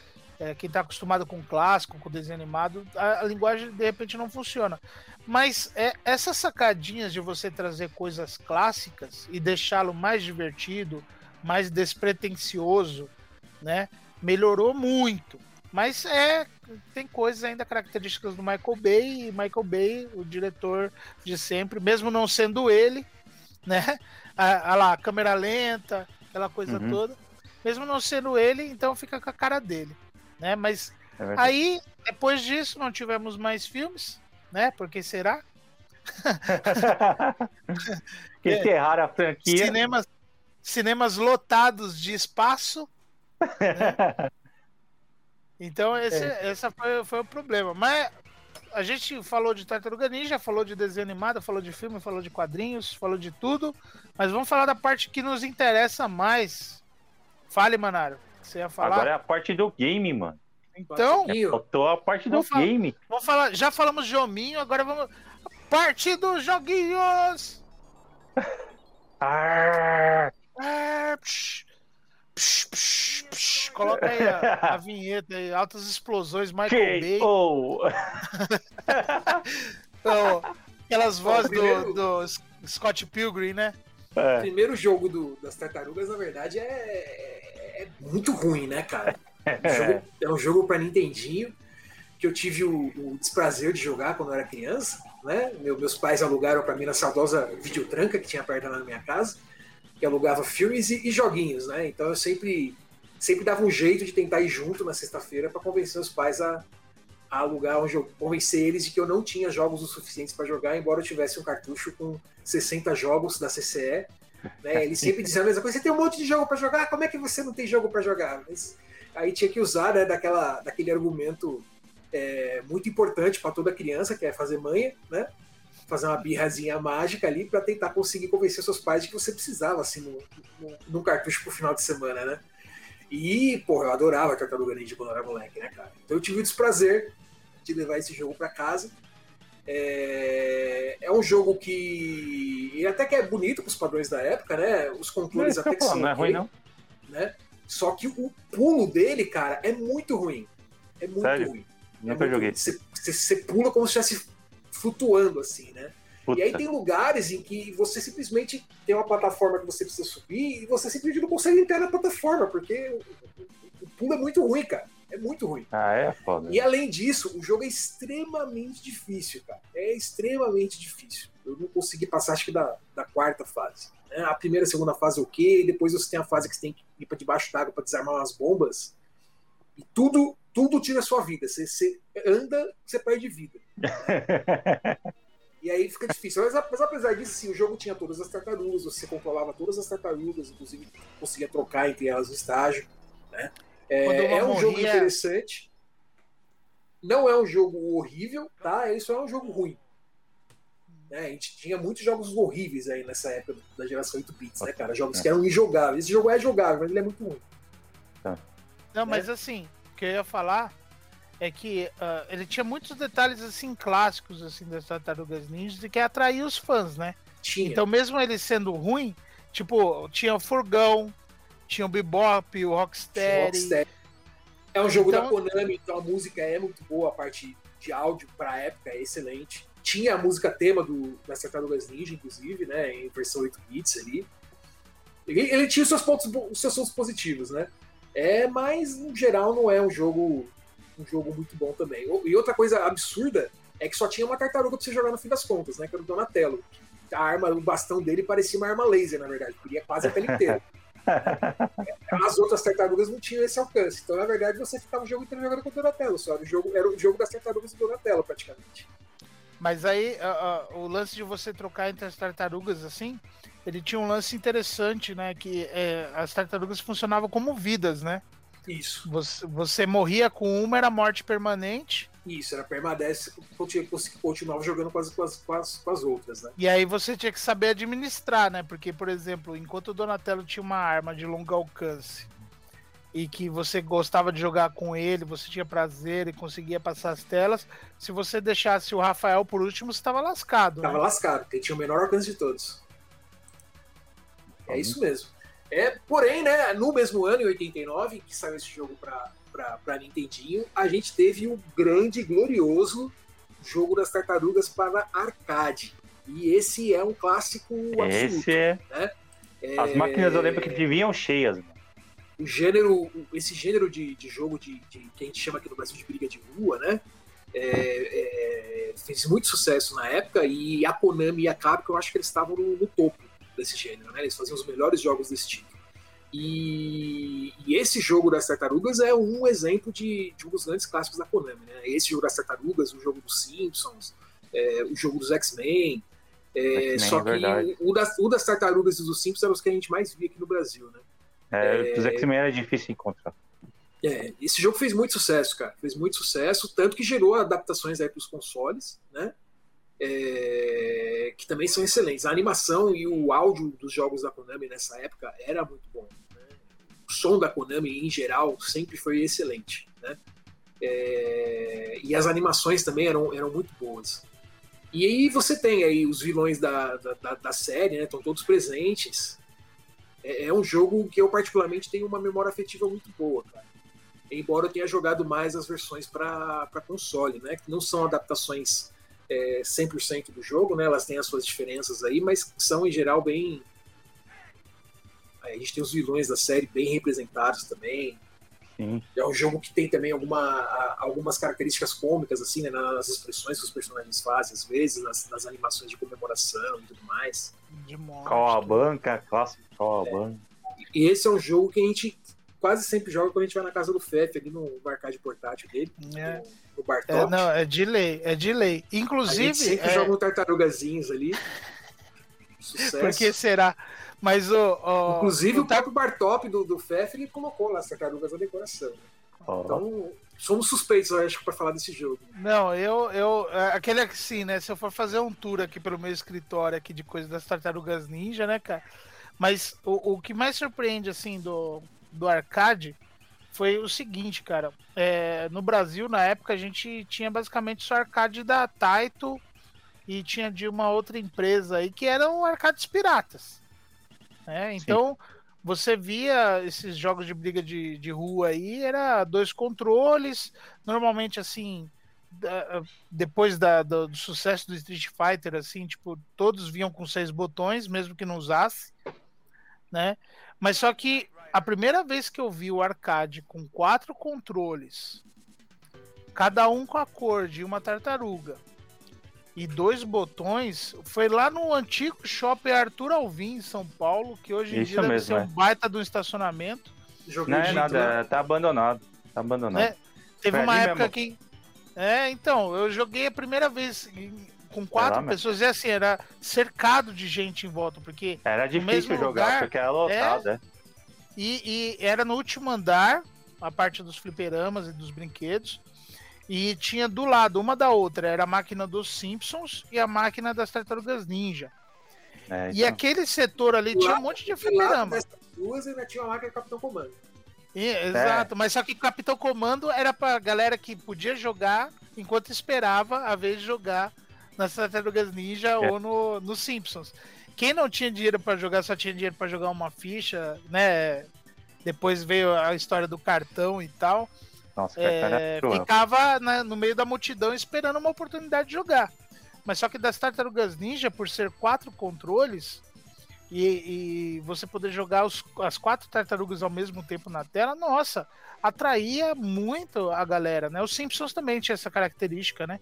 É, quem está acostumado com clássico, com desenho animado, a, a linguagem de repente não funciona. Mas é, essas sacadinhas de você trazer coisas clássicas e deixá-lo mais divertido, mais despretensioso, né? Melhorou muito. Mas é tem coisas ainda características do Michael Bay e Michael Bay, o diretor de sempre, mesmo não sendo ele, né? A, a lá, câmera lenta, aquela coisa uhum. toda. Mesmo não sendo ele, então fica com a cara dele, né? Mas é aí, depois disso, não tivemos mais filmes né? Porque será? <laughs> que enterraram a franquia. Cinemas, cinemas lotados de espaço. Né? Então, esse é. essa foi, foi o problema. Mas a gente falou de Tartaruga Ninja, falou de desenho animado, falou de filme, falou de quadrinhos, falou de tudo. Mas vamos falar da parte que nos interessa mais. Fale, Manário. Você ia falar? Agora é a parte do game, mano. Então, faltou a parte do game. Vamos falar, já falamos de hominho, agora vamos parte dos joguinhos. <laughs> ah. É, psh, psh, psh, psh, coloca aí a, a, <laughs> vinheta aí, altas explosões, Michael? Bay. Oh. <laughs> oh, aquelas vozes do, do Scott Pilgrim, né? É. O primeiro jogo do, das tartarugas, na verdade, é, é, é muito ruim, né, cara? É. Jogo, é um jogo para Nintendinho que eu tive o, o, desprazer de jogar quando eu era criança. Né? Meu, meus pais alugaram para mim na saudosa videotranca que tinha perto na minha casa, que alugava filmes e, e, joguinhos. Né? Então eu sempre, sempre dava um jeito de tentar ir junto na sexta-feira para convencer os pais a, a, alugar um jogo, convencer eles de que eu não tinha jogos o suficientes para jogar, embora eu tivesse um cartucho com 60 jogos da CCE. Né? Eles sempre diziam a mesma coisa: você tem um monte de jogo para jogar, como é que você não tem jogo para jogar? Mas, aí tinha que usar né, daquela, daquele argumento é, muito importante para toda criança, que é fazer manha, né? Fazer uma birrazinha mágica ali para tentar conseguir convencer seus pais de que você precisava, assim, no, num cartucho pro final de semana, né? E, porra, eu adorava Tartaruga Ninja quando eu era moleque, né, cara? Então eu tive o desprazer de levar esse jogo para casa. É... é, um jogo que ele até que é bonito para os padrões da época, né? Os controles não, até que são. Não é ruim, não. Né? Só que o pulo dele, cara, é muito ruim. É muito Sério? ruim. Nunca é joguei. Você, você, pula como se estivesse flutuando, assim, né? Puta. E aí tem lugares em que você simplesmente tem uma plataforma que você precisa subir e você simplesmente não consegue entrar na plataforma, porque o, o pulo é muito ruim, cara. É muito ruim. Ah, é foda. E além disso, o jogo é extremamente difícil, cara. É extremamente difícil. Eu não consegui passar, acho que da, da quarta fase. Né? A primeira e a segunda fase, ok. Depois você tem a fase que você tem que ir para debaixo d'água para desarmar umas bombas. E tudo, tudo tira a sua vida. Você, você anda, você perde vida. <laughs> e aí fica difícil. Mas, mas, apesar disso, sim, o jogo tinha todas as tartarugas, você controlava todas as tartarugas, inclusive conseguia trocar entre elas o estágio. Né? É, é um morria... jogo interessante. Não é um jogo horrível, tá? Ele só é um jogo ruim. Né? A gente tinha muitos jogos horríveis aí nessa época da geração 8 bits, né, cara? Jogos que eram injogáveis. Esse jogo é jogável, mas ele é muito ruim. Tá. Não, mas né? assim, o que eu ia falar é que uh, ele tinha muitos detalhes assim clássicos assim das Tartarugas Ninjas e que atraía os fãs, né? Tinha. Então mesmo ele sendo ruim, tipo, tinha o Furgão, tinha o Bebop, o Rocksteady. Rocksteady. É um jogo então... da Konami, então a música é muito boa, a parte de áudio pra época é excelente. Tinha a música tema do, das Tartarugas Ninja, inclusive, né? Em versão 8 bits ali. Ele, ele tinha os seus pontos, os seus pontos positivos, né? É, mas no geral não é um jogo um jogo muito bom também. E outra coisa absurda é que só tinha uma tartaruga pra você jogar no fim das contas, né? Que era o Donatello. A arma, o bastão dele parecia uma arma laser, na verdade, queria quase a pele inteira. <laughs> <laughs> As outras tartarugas não tinham esse alcance. Então, na verdade, você ficava o jogo inteiro jogando com o Donatello. Só. O jogo, era o jogo das tartarugas do Donatello, praticamente. Mas aí, uh, uh, o lance de você trocar entre as tartarugas, assim, ele tinha um lance interessante, né? Que é, as tartarugas funcionavam como vidas, né? Isso. Você, você morria com uma, era morte permanente. Isso, era permanece, continuava jogando com as, com, as, com, as, com as outras, né? E aí você tinha que saber administrar, né? Porque, por exemplo, enquanto o Donatello tinha uma arma de longo alcance e que você gostava de jogar com ele, você tinha prazer e conseguia passar as telas, se você deixasse o Rafael por último, você estava lascado. Tava né? lascado, porque tinha o menor alcance de todos. É isso mesmo. É, porém, né, no mesmo ano, em 89, que saiu esse jogo para Nintendinho, a gente teve o grande, glorioso jogo das tartarugas para arcade. E esse é um clássico absoluto. Esse é... Né? As máquinas eu lembro que deviam cheias. O gênero, esse gênero de, de jogo de, de, que a gente chama aqui no Brasil de briga de rua, né? É, é, fez muito sucesso na época e a Konami e a Capcom eu acho que eles estavam no, no topo desse gênero, né? Eles faziam os melhores jogos desse tipo. E, e, esse jogo das tartarugas é um exemplo de, de, um dos grandes clássicos da Konami, né? Esse jogo das tartarugas, o jogo dos Simpsons, é, o jogo dos X-Men. É, só é que o, das, o das tartarugas e dos Simpsons eram os que a gente mais via aqui no Brasil, né? É, dos X-Men era difícil encontrar. É, esse jogo fez muito sucesso, cara. Fez muito sucesso, tanto que gerou adaptações aí para os consoles, né? é, que também são excelentes. A animação e o áudio dos jogos da Konami nessa época era muito bom. O som da Konami, em geral, sempre foi excelente. Né? É, e as animações também eram, eram muito boas. E aí você tem aí os vilões da, da, da série, né? Estão todos presentes. É, é, um jogo que eu particularmente tenho uma memória afetiva muito boa, cara. Embora eu tenha jogado mais as versões para console, né? Que não são adaptações é, 100% do jogo, né? Elas têm as suas diferenças aí, mas são em geral bem. A gente tem os vilões da série bem representados também. Sim. É um jogo que tem também alguma, algumas características cômicas, assim, né, nas expressões que os personagens fazem, às vezes, nas, nas animações de comemoração e tudo mais. De banca, clássico Cauabanca. É. E esse é um jogo que a gente quase sempre joga quando a gente vai na casa do Fefe, ali no arcade portátil dele. É. No o Bartok. É, não, é de lei, é de lei. Inclusive. A gente sempre é... joga um tartarugazinhos ali. <laughs> Sucesso. Por que será? Mas o. o Inclusive o, o próprio Bartop do, do FEF ele colocou lá as tartarugas na decoração. Oh. Então, somos suspeitos, eu acho, para falar desse jogo. Não, eu, eu. É, aquele assim, né? Se eu for fazer um tour aqui pelo meu escritório aqui de coisa das tartarugas ninja, né, cara? Mas o, o que mais surpreende, assim, do, do arcade foi o seguinte, cara. É, no Brasil, na época, a gente tinha basicamente só arcade da Taito e tinha de uma outra empresa aí que eram arcades piratas. Né? Então, Sim. você via esses jogos de briga de, de rua aí, era dois controles, normalmente assim. depois da, do, do, sucesso do Street Fighter, assim, tipo, todos vinham com seis botões, mesmo que não usasse, né? Mas só que a primeira vez que eu vi o arcade com quatro controles, cada um com a cor de uma tartaruga e dois botões, foi lá no antigo shopping Arthur Alvim, em São Paulo, que hoje em Isso dia mesmo, deve ser é. um baita do estacionamento. Não é nada, é, tá abandonado. Tá abandonado. É, teve uma época mesmo. que. É, então, eu joguei a primeira vez com quatro pessoas, e assim, era cercado de gente em volta, porque. Era difícil jogar, lugar, porque era lotado, é. E, e, era no último andar, a parte dos fliperamas e dos brinquedos. E tinha do lado, uma da outra, era a máquina dos Simpsons e a máquina das Tartarugas Ninja. É, então... E aquele setor ali tinha um monte de fliperama. duas ainda tinha a máquina do Capitão Comando. E, exato, é. mas só que Capitão Comando era pra galera que podia jogar enquanto esperava a vez de jogar nas Tartarugas Ninja é. ou no, no Simpsons. Quem não tinha dinheiro para jogar, só tinha dinheiro para jogar uma ficha, né? Depois veio a história do cartão e tal. Nossa, é, ficava né, no meio da multidão esperando uma oportunidade de jogar. Mas só que das Tartarugas Ninja, por ser quatro controles, e, e você poder jogar os, as quatro tartarugas ao mesmo tempo na tela, nossa, atraía muito a galera, né? Os Simpsons também tinha essa característica, né?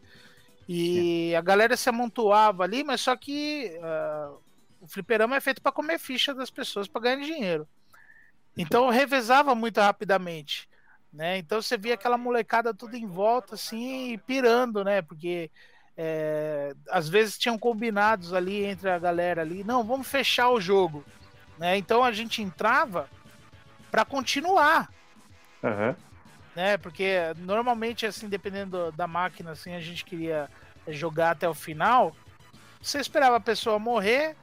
E a galera se amontoava ali, mas só que uh, o fliperama é feito para comer ficha das pessoas para ganhar dinheiro. Então revezava muito rapidamente, né? Então você via aquela molecada tudo em volta assim, pirando, né? Porque é, às vezes tinham combinados ali entre a galera ali, não, vamos fechar o jogo, né? Então a gente entrava para continuar, uhum. né? Porque normalmente assim, dependendo da máquina, assim, a gente queria jogar até o final. Você esperava a pessoa morrer,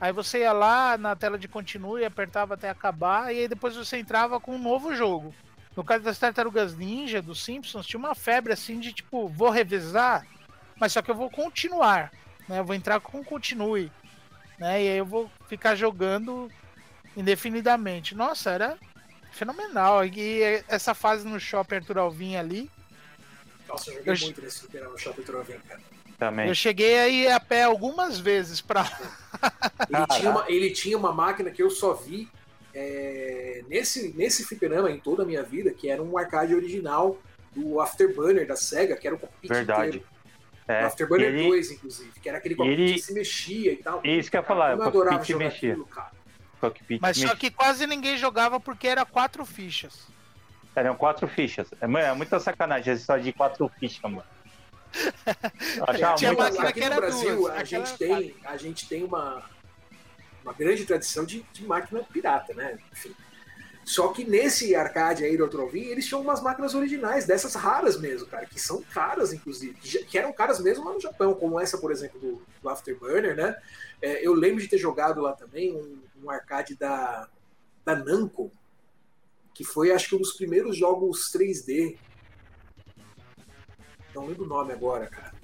aí você ia lá na tela de continue, apertava até acabar, e aí depois você entrava com um novo jogo. No caso das Tartarugas Ninja, dos Simpsons, tinha uma febre assim de tipo, vou revezar mas só que eu vou continuar, né? Eu vou entrar com continue, né? E aí eu vou ficar jogando indefinidamente. Nossa, era fenomenal. E essa fase no Shopping Arthur Alvim ali. Nossa, eu joguei eu... muito nesse no Shopping Arthur Alvim, cara. Também. Eu cheguei aí a pé algumas vezes para. ele, tinha uma, ele tinha uma máquina que eu só vi é, nesse, nesse fliperama em toda a minha vida, que era um arcade original do Afterburner da SEGA, que era o cockpit Verdade. inteiro. É, Afterburner ele, 2, inclusive, que era aquele cockpit ele, que se mexia e tal. Isso que eu ia falar, o cockpit se mexia. Aquilo, cockpit Mas só que quase ninguém jogava porque era quatro fichas. Eram quatro fichas. É, é muita sacanagem essa história de quatro fichas, mano. <laughs> Tinha muito... Aqui no Brasil, duas, a, gente tem, a gente tem uma, uma grande tradição de, de máquina pirata, né? Enfim. Só que nesse arcade aí do Trovin, eles tinham umas máquinas originais, dessas raras mesmo, cara, que são caras, inclusive, que eram caras mesmo lá no Japão, como essa, por exemplo, do, do Afterburner, né? É, eu lembro de ter jogado lá também um, um arcade da, da Namco, que foi, acho que, um dos primeiros jogos 3D. Não lembro o nome agora, cara.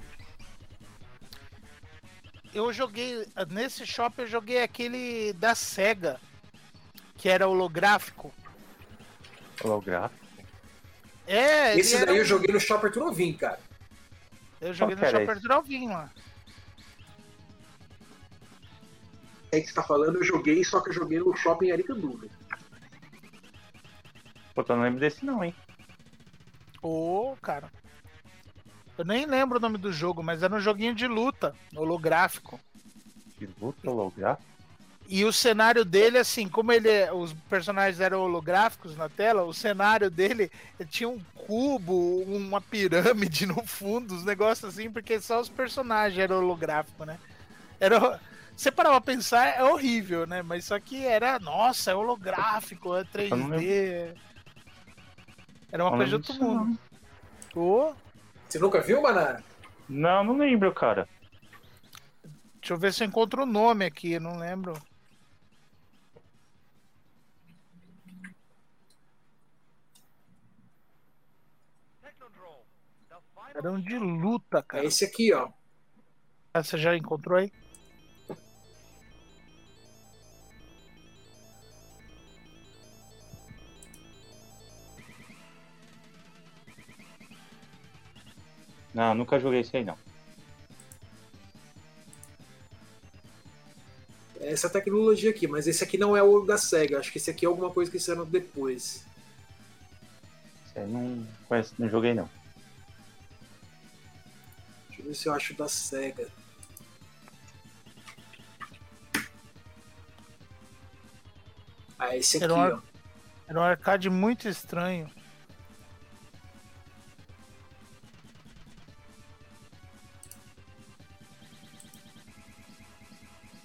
Eu joguei, nesse shopping eu joguei aquele da SEGA, que era holográfico. Holográfico? É, Esse daí eu joguei no Shopper Turovin, cara. Eu joguei Qual no Shopper Turovin lá. É que você tá falando, eu joguei, só que eu joguei no Shopping Aricanduva. Pô, eu não lembro desse não, hein? Ô, oh, cara. Eu nem lembro o nome do jogo, mas era um joguinho de luta, holográfico. De luta holográfico? E o cenário dele, assim, como ele, os personagens eram holográficos na tela, o cenário dele tinha um cubo, uma pirâmide no fundo, os negócios assim, porque só os personagens eram holográficos, né? Era, você parava pra pensar, é horrível, né? Mas só que era, nossa, é holográfico, é 3D. Era uma coisa de outro mundo. Oh. Você nunca viu, Maná? Não, não lembro, cara. Deixa eu ver se eu encontro o nome aqui, não lembro. Era um de luta, cara. É esse aqui, ó. Ah, você já encontrou aí? Não, nunca joguei esse aí não. Essa tecnologia aqui, mas esse aqui não é o da SEGA. Acho que esse aqui é alguma coisa que fizeram depois. Esse aí não, não joguei não ver se eu acho da SEGA. Ah, esse aqui, era um, ó. Era um arcade muito estranho.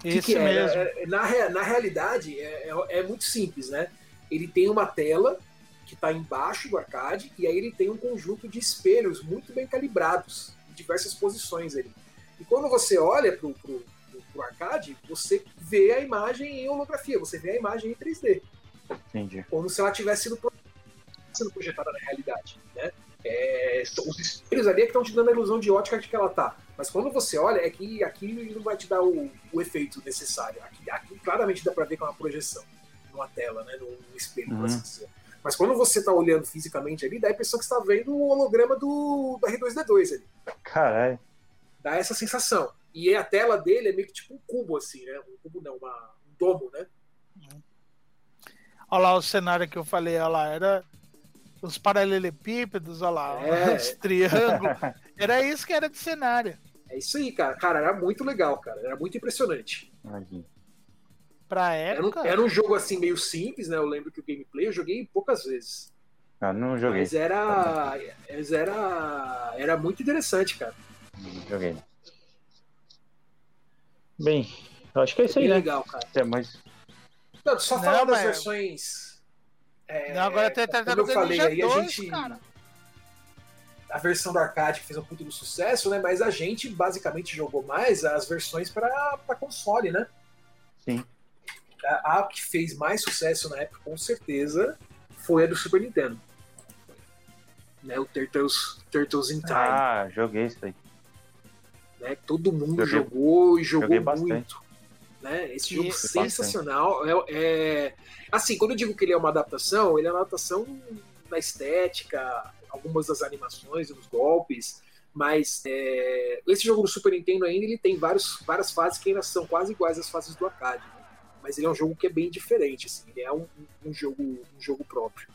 Esse que que é? mesmo. É, na, na realidade, é, é, é muito simples, né? Ele tem uma tela que está embaixo do arcade e aí ele tem um conjunto de espelhos muito bem calibrados diversas posições ali. E quando você olha para o arcade, você vê a imagem em holografia, você vê a imagem em 3D. Entendi. Como se ela tivesse sido sendo projetada na realidade, né? É, os espelhos ali é que estão te dando a ilusão de ótica de que ela tá. Mas quando você olha, é que aqui não vai te dar o, o efeito necessário. Aqui, aqui, claramente dá pra ver que é uma projeção numa tela, né? Num espelho, uhum. assim dizer. Mas quando você tá olhando fisicamente ali, dá a impressão que você tá vendo o holograma do, do R2D2 ali. Caralho. Dá essa sensação. E a tela dele é meio que tipo um cubo, assim, né? Um cubo não, uma, um domo, né? Olha lá o cenário que eu falei, olha lá, era os paralelepípedos, olha lá, é. os triângulos. <laughs> Era isso que era de cenário. É isso aí, cara. Cara, era muito legal, cara. Era muito impressionante. Imagina. Pra época. Era um, era um, jogo assim meio simples, né? Eu lembro que o gameplay eu joguei poucas vezes. Ah, não joguei. Mas era. Mas era. Era muito interessante, cara. Não joguei. Bem, acho que é isso aí, Bem né? legal, cara. É, mas... Não, só não, falar das mas... versões. É, não, agora tem Como eu falei, aí a gente. Cara. A versão do arcade que fez um puto do sucesso, né? Mas a gente basicamente jogou mais as versões para console, né? Sim. A, a que fez mais sucesso na época, com certeza, foi a do Super Nintendo. Né, o Turtles, Turtles in Time. Ah, joguei isso aí. Né, todo mundo joguei, jogou e jogou muito. Né? Esse jogo e, sensacional. É, é, assim, quando eu digo que ele é uma adaptação, ele é uma adaptação na estética, algumas das animações e dos golpes, mas é, esse jogo do Super Nintendo ainda ele tem vários, várias fases que ainda são quase iguais às fases do arcade. Né? Mas ele é um jogo que é bem diferente, assim, ele é um, um jogo, um jogo próprio.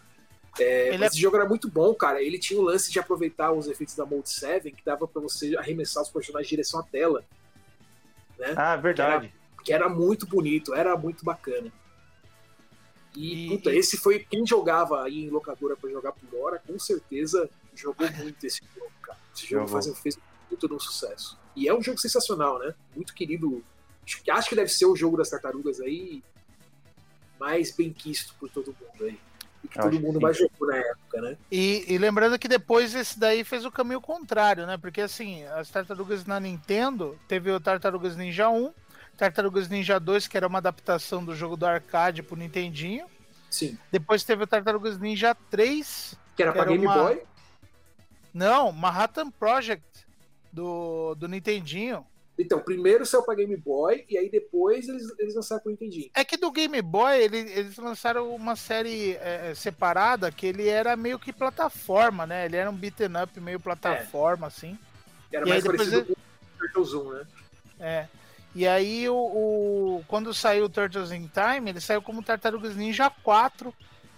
É, esse é... jogo era muito bom, cara. Ele tinha o lance de aproveitar os efeitos da Mode 7, que dava para você arremessar os personagens em direção à tela. Né? Ah, verdade. Que era, que era, muito bonito, era muito bacana. E, e puta, esse foi quem jogava aí em locadora para jogar por hora, com certeza jogou muito esse jogo, cara. Esse jogo faz, fez muito um sucesso. E é um jogo sensacional, né? Muito querido. Acho que deve ser o jogo das tartarugas aí mais bem quisto por todo mundo aí que todo mundo mais jogou na época, né? E, e, lembrando que depois esse daí fez o caminho contrário, né? Porque assim, as tartarugas na Nintendo teve o Tartarugas Ninja 1, Tartarugas Ninja 2, que era uma adaptação do jogo do arcade pro Nintendinho. Sim. Depois teve o Tartarugas Ninja 3. Que era que pra era Game uma... Boy? Não, Manhattan Project do, do Nintendinho. Então, primeiro saiu pra Game Boy e aí depois eles, eles lançaram pro Nintendinho. É que do Game Boy ele, eles lançaram uma série é, é, separada que ele era meio que plataforma, né? Ele era um beaten up meio plataforma, é. assim. Era e mais parecido ele... com o Turtles 1, né? É. E aí, o, o, quando saiu o Turtles in Time, ele saiu como Tartarugas Ninja 4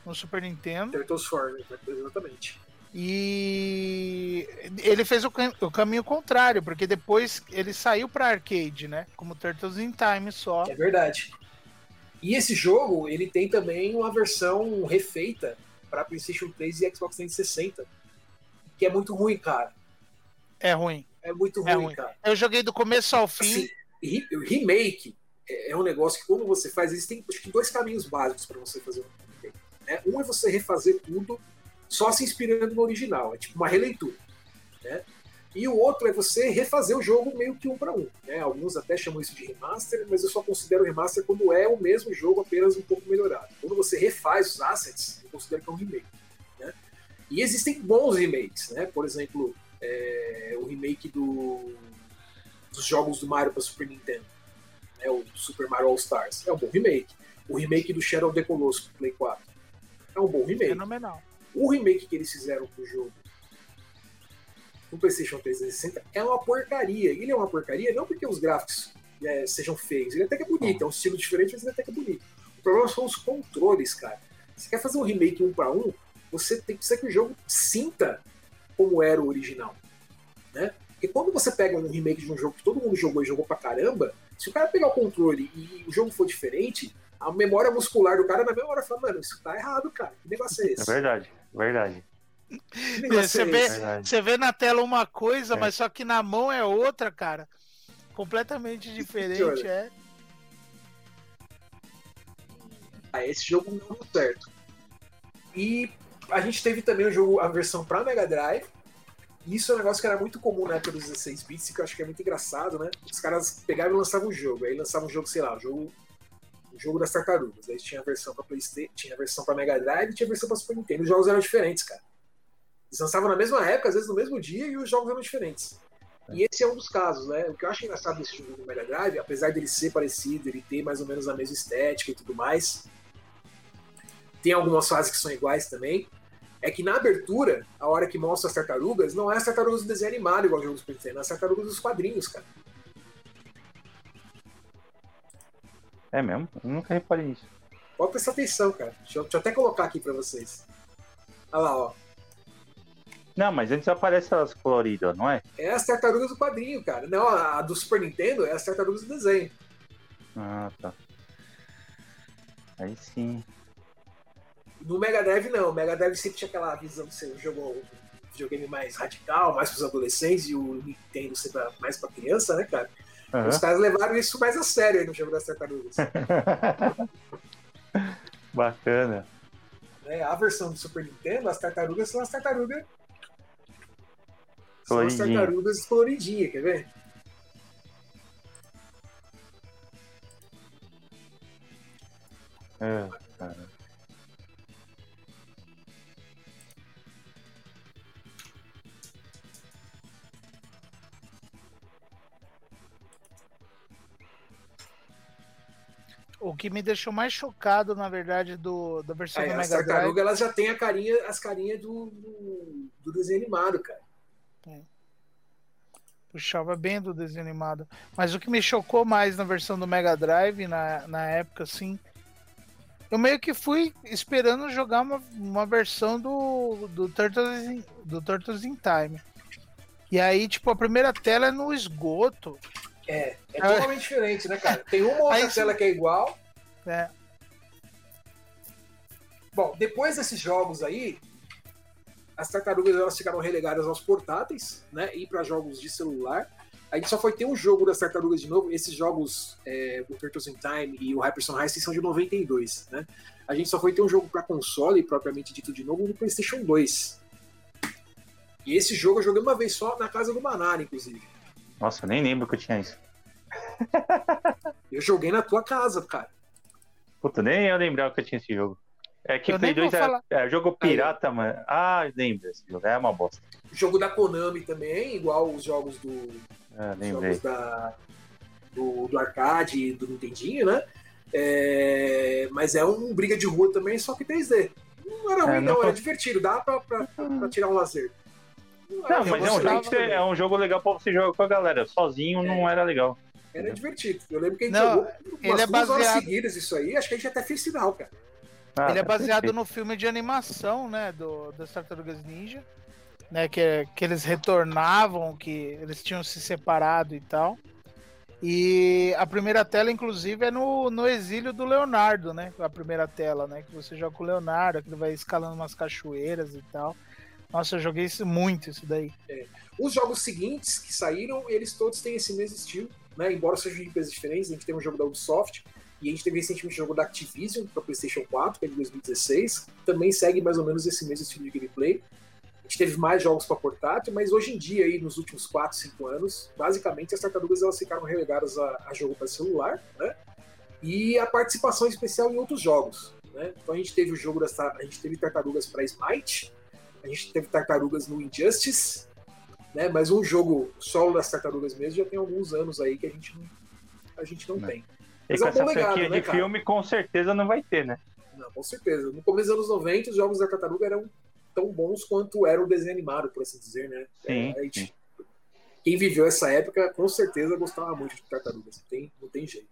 no Super Nintendo. Turtles 4, exatamente. E ele fez o, cam o, caminho contrário, porque depois ele saiu para arcade, né? Como Turtles in Time só. É verdade. E esse jogo, ele tem também uma versão refeita para PlayStation 3 e Xbox 360, que é muito ruim, cara. É ruim. É muito ruim, é ruim. cara. Eu joguei do começo ao fim. Assim, remake é, é um negócio que quando você faz, existem acho que dois caminhos básicos para você fazer um remake. Né? Um é você refazer tudo só se inspirando no original, é tipo uma releitura. Né? E o outro é você refazer o jogo meio que um para um. Né? Alguns até chamam isso de remaster, mas eu só considero remaster quando é o mesmo jogo, apenas um pouco melhorado. Quando você refaz os assets, eu considero que é um remake. Né? E existem bons remakes, né? Por exemplo, é, o remake do, dos jogos do Mario para Super Nintendo, né? o Super Mario All Stars, é um bom remake. O remake do Shadow of the Colossus para Play 4 é um bom remake. Fenomenal. O remake que eles fizeram pro jogo no PlayStation 360 é uma porcaria. Ele é uma porcaria não porque os gráficos é, sejam feios, ele até que é bonito, é um estilo diferente, mas ele até que é bonito. O problema são os controles, cara. Você quer fazer um remake um para um, você tem que ser que o jogo sinta como era o original, né? Porque quando você pega um remake de um jogo que todo mundo jogou e jogou pra caramba, se o cara pegar o controle e o jogo for diferente, a memória muscular do cara na mesma hora fala, mano, isso tá errado, cara. Que negócio é esse? É verdade, verdade. Você, é vê, você vê na tela uma coisa, é. mas só que na mão é outra, cara. Completamente diferente, é. Ah, esse jogo não deu certo. E a gente teve também o jogo, a versão para Mega Drive. Isso é um negócio que era muito comum na época dos 16 bits, que eu acho que é muito engraçado, né? Os caras pegavam e lançavam um jogo. Aí lançavam um jogo, sei lá, um jogo o jogo das tartarugas. Aí tinha a versão para PlayStation, tinha a versão para Mega Drive e tinha a versão para Super Nintendo. Os jogos eram diferentes, cara. Eles lançavam na mesma época, às vezes no mesmo dia, e os jogos eram diferentes. E esse é um dos casos, né? O que eu acho engraçado desse jogo do Mega Drive, apesar dele ser parecido, ele ter mais ou menos a mesma estética e tudo mais, tem algumas fases que são iguais também, é que na abertura, a hora que mostra as tartarugas, não é as tartarugas do desenho animado igual o jogo do Super Nintendo, é as tartarugas dos quadrinhos, cara. É mesmo? Eu nunca reparei nisso. Pode prestar atenção, cara. Deixa eu, deixa eu até colocar aqui pra vocês. Olha lá, ó. Não, mas antes aparece elas coloridas, não é? É as tartarugas do quadrinho, cara. Não, a do Super Nintendo é as tartarugas do desenho. Ah, tá. Aí sim. No Mega Drive, não. O Mega Drive sempre tinha aquela visão de ser um jogo, um videogame mais radical, mais para os adolescentes, e o Nintendo sempre mais para criança, né, cara? Uhum. Os caras levaram isso mais a sério aí no jogo das tartarugas. <laughs> Bacana. É, a versão do Super Nintendo, as tartarugas são as tartarugas. São as tartarugas coloridinhas, quer ver? É, cara. O que me deixou mais chocado, na verdade, do, da versão é, do Mega Drive... As elas já tem a carinha, as carinhas do, do, do, desenho animado, cara. É. Puxava bem do desenho animado. Mas o que me chocou mais na versão do Mega Drive, na, na época, assim... Eu meio que fui esperando jogar uma, uma versão do, do, Turtles in, do Turtles in Time. E aí, tipo, a primeira tela é no esgoto. É, é totalmente diferente, né, cara? Tem uma outra Aí, tela que é igual. É. Bom, depois desses jogos aí, as tartarugas elas ficaram relegadas aos portáteis, né? E para jogos de celular. A gente só foi ter um jogo das tartarugas de novo. Esses jogos, é, o Turtles in Time e o Hyperson Heist são de 92, né? A gente só foi ter um jogo para console, propriamente dito de novo, no PlayStation 2. E esse jogo eu joguei uma vez só na casa do Manara, inclusive. Nossa, eu nem lembro que eu tinha isso. <laughs> eu joguei na tua casa, cara. Puta, nem eu lembrava que eu tinha esse jogo. É que o Play 2 é, é, jogo pirata, Aí. mano. Ah, lembro esse jogo. É uma bosta. Jogo da Konami também, igual os jogos do. Ah, lembrei. Jogos da, do, do arcade do Nintendinho, né? É, mas é um briga de rua também, só que 3D. Não era é, ruim, é, não, não, era divertido, dá pra, pra, pra tirar um lazer. Não, mas é um, jogo você, é um jogo legal pra você jogar com a galera. Sozinho é. não era legal. Era divertido. Eu lembro que a gente não, jogou ele é baseado... horas seguidas isso aí. Acho que a gente até fez sinal, cara. Ah, ele é baseado no filme de animação, né? Do, das Tartarugas Ninja. Né, que, que eles retornavam, que eles tinham se separado e tal. E a primeira tela, inclusive, é no, no exílio do Leonardo, né? A primeira tela, né? Que você joga com o Leonardo, que ele vai escalando umas cachoeiras e tal. Nossa, eu joguei isso muito, isso daí. É. Os jogos seguintes que saíram, eles todos têm esse mesmo estilo, né? Embora sejam de empresas diferentes, a gente tem um jogo da Ubisoft, e a gente teve recentemente um jogo da Activision para PlayStation 4, que é de 2016, também segue mais ou menos esse mesmo estilo de gameplay. A gente teve mais jogos para portátil, mas hoje em dia, aí, nos últimos 4, 5 anos, basicamente as tartarugas elas ficaram relegadas a, a jogo para celular, né? E a participação especial em outros jogos. Né? Então a gente teve o jogo a gente teve tartarugas para Smite, a gente teve tartarugas no Injustice, né? Mas um jogo solo das tartarugas mesmo já tem alguns anos aí que a gente não, a gente não, não. tem. Mas e com é um essa legado, franquia né, de cara? filme, com certeza não vai ter, né? Não, com certeza. No começo dos anos 90, os jogos da tartaruga eram tão bons quanto era o desenho animado, por assim dizer, né? Sim, é, gente, quem viveu essa época, com certeza gostava muito de tartarugas. Não tem, não tem jeito.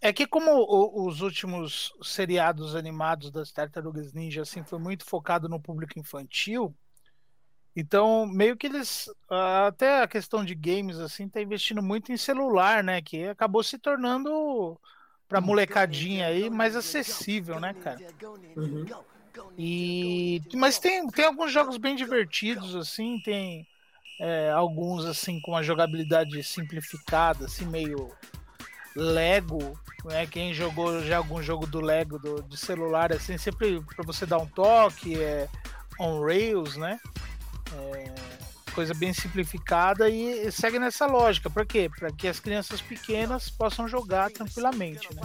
É que como o, os últimos seriados animados das Tartarugas Ninja assim foi muito focado no público infantil, então meio que eles até a questão de games assim tá investindo muito em celular, né, que acabou se tornando para molecadinha aí mais acessível, né, cara? Uhum. E mas tem tem alguns jogos bem divertidos assim, tem é, alguns assim com uma jogabilidade simplificada, assim meio Lego, né? Quem jogou já algum jogo do Lego do, de celular, assim, sempre para você dar um toque, é on rails, né? É, coisa bem simplificada e segue nessa lógica. Por quê? Para que as crianças pequenas possam jogar tranquilamente, né?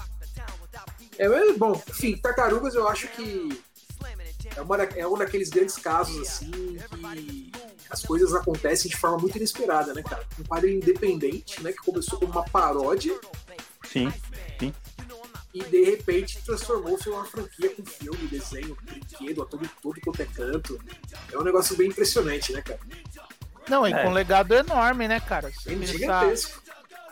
É, bom, enfim, tartarugas eu acho que é, uma, é um daqueles grandes casos assim que as coisas acontecem de forma muito inesperada, né, cara? Um quadro independente, né, que começou como uma paródia. Sim, sim. E de repente transformou-se em uma franquia com filme, desenho, brinquedo, a todo, todo quanto é canto. É um negócio bem impressionante, né, cara? Não, e é. com um legado enorme, né, cara? É gigantesco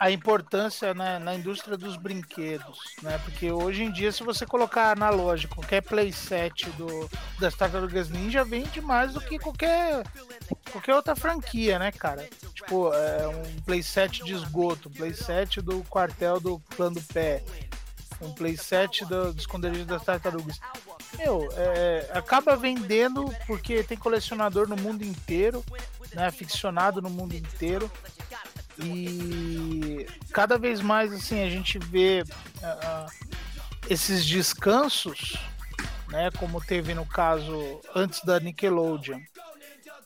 a importância né, na indústria dos brinquedos, né? Porque hoje em dia, se você colocar analógico, qualquer playset do, das Tartarugas Ninja vende mais do que qualquer, qualquer outra franquia, né, cara? Tipo, é, um playset de esgoto, playset do quartel do clã do pé, um playset do, do esconderijo das tartarugas. Meu, é, acaba vendendo porque tem colecionador no mundo inteiro, né? Aficionado no mundo inteiro. E cada vez mais assim a gente vê uh, esses descansos, né, como teve no caso antes da Nickelodeon.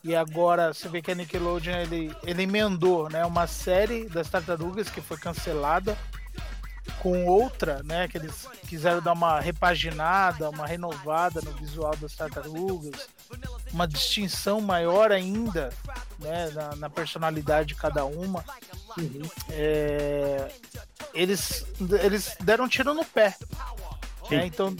E agora você vê que a Nickelodeon ele, ele emendou, né, uma série das Tartarugas que foi cancelada com outra, né, que eles quiseram dar uma repaginada, uma renovada no visual das Tartarugas, uma distinção maior ainda né, na, na personalidade de cada uma. Uhum. É, eles, eles deram um tiro no pé. Né? Então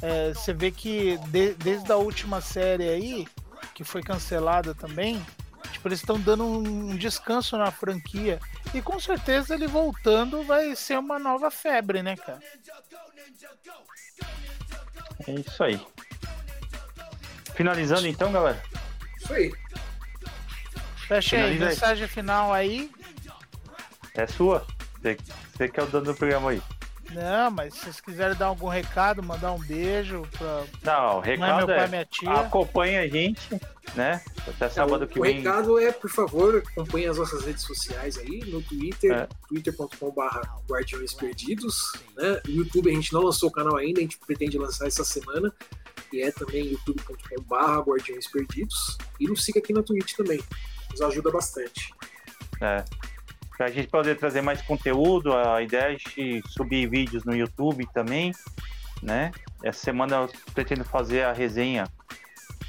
é, você vê que de, desde a última série aí, que foi cancelada também, tipo, eles estão dando um descanso na franquia. E com certeza ele voltando vai ser uma nova febre, né, cara? É isso aí. Finalizando então, galera. Isso aí. Fecha aí, mensagem final aí. É sua. Você, que é o dono do programa aí. Não, mas se vocês quiserem dar algum recado, mandar um beijo pra. Não, o recado é, pai, é acompanhe a gente, né? Até sábado que o vem. O recado é, por favor, acompanhe as nossas redes sociais aí, no Twitter, é. twitter.com.br Guardiões Perdidos, né? No YouTube a gente não lançou o canal ainda, a gente pretende lançar essa semana que é também youtube.com.br Guardiões Perdidos. E nos siga aqui na Twitch também, nos ajuda bastante. É. Para a gente poder trazer mais conteúdo, a ideia é subir vídeos no YouTube também, né? Essa semana eu pretendo fazer a resenha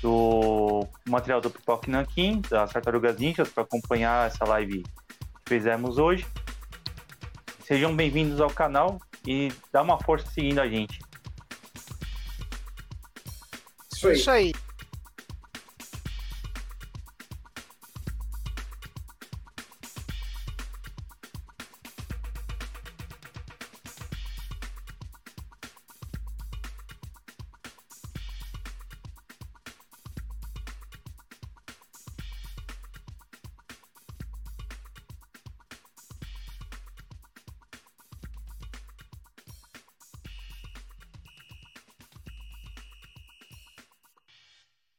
do material do Pipoque Nankin, das Tartarugas Ninjas, para acompanhar essa live que fizemos hoje. Sejam bem-vindos ao canal e dá uma força seguindo a gente. Isso aí. Isso aí.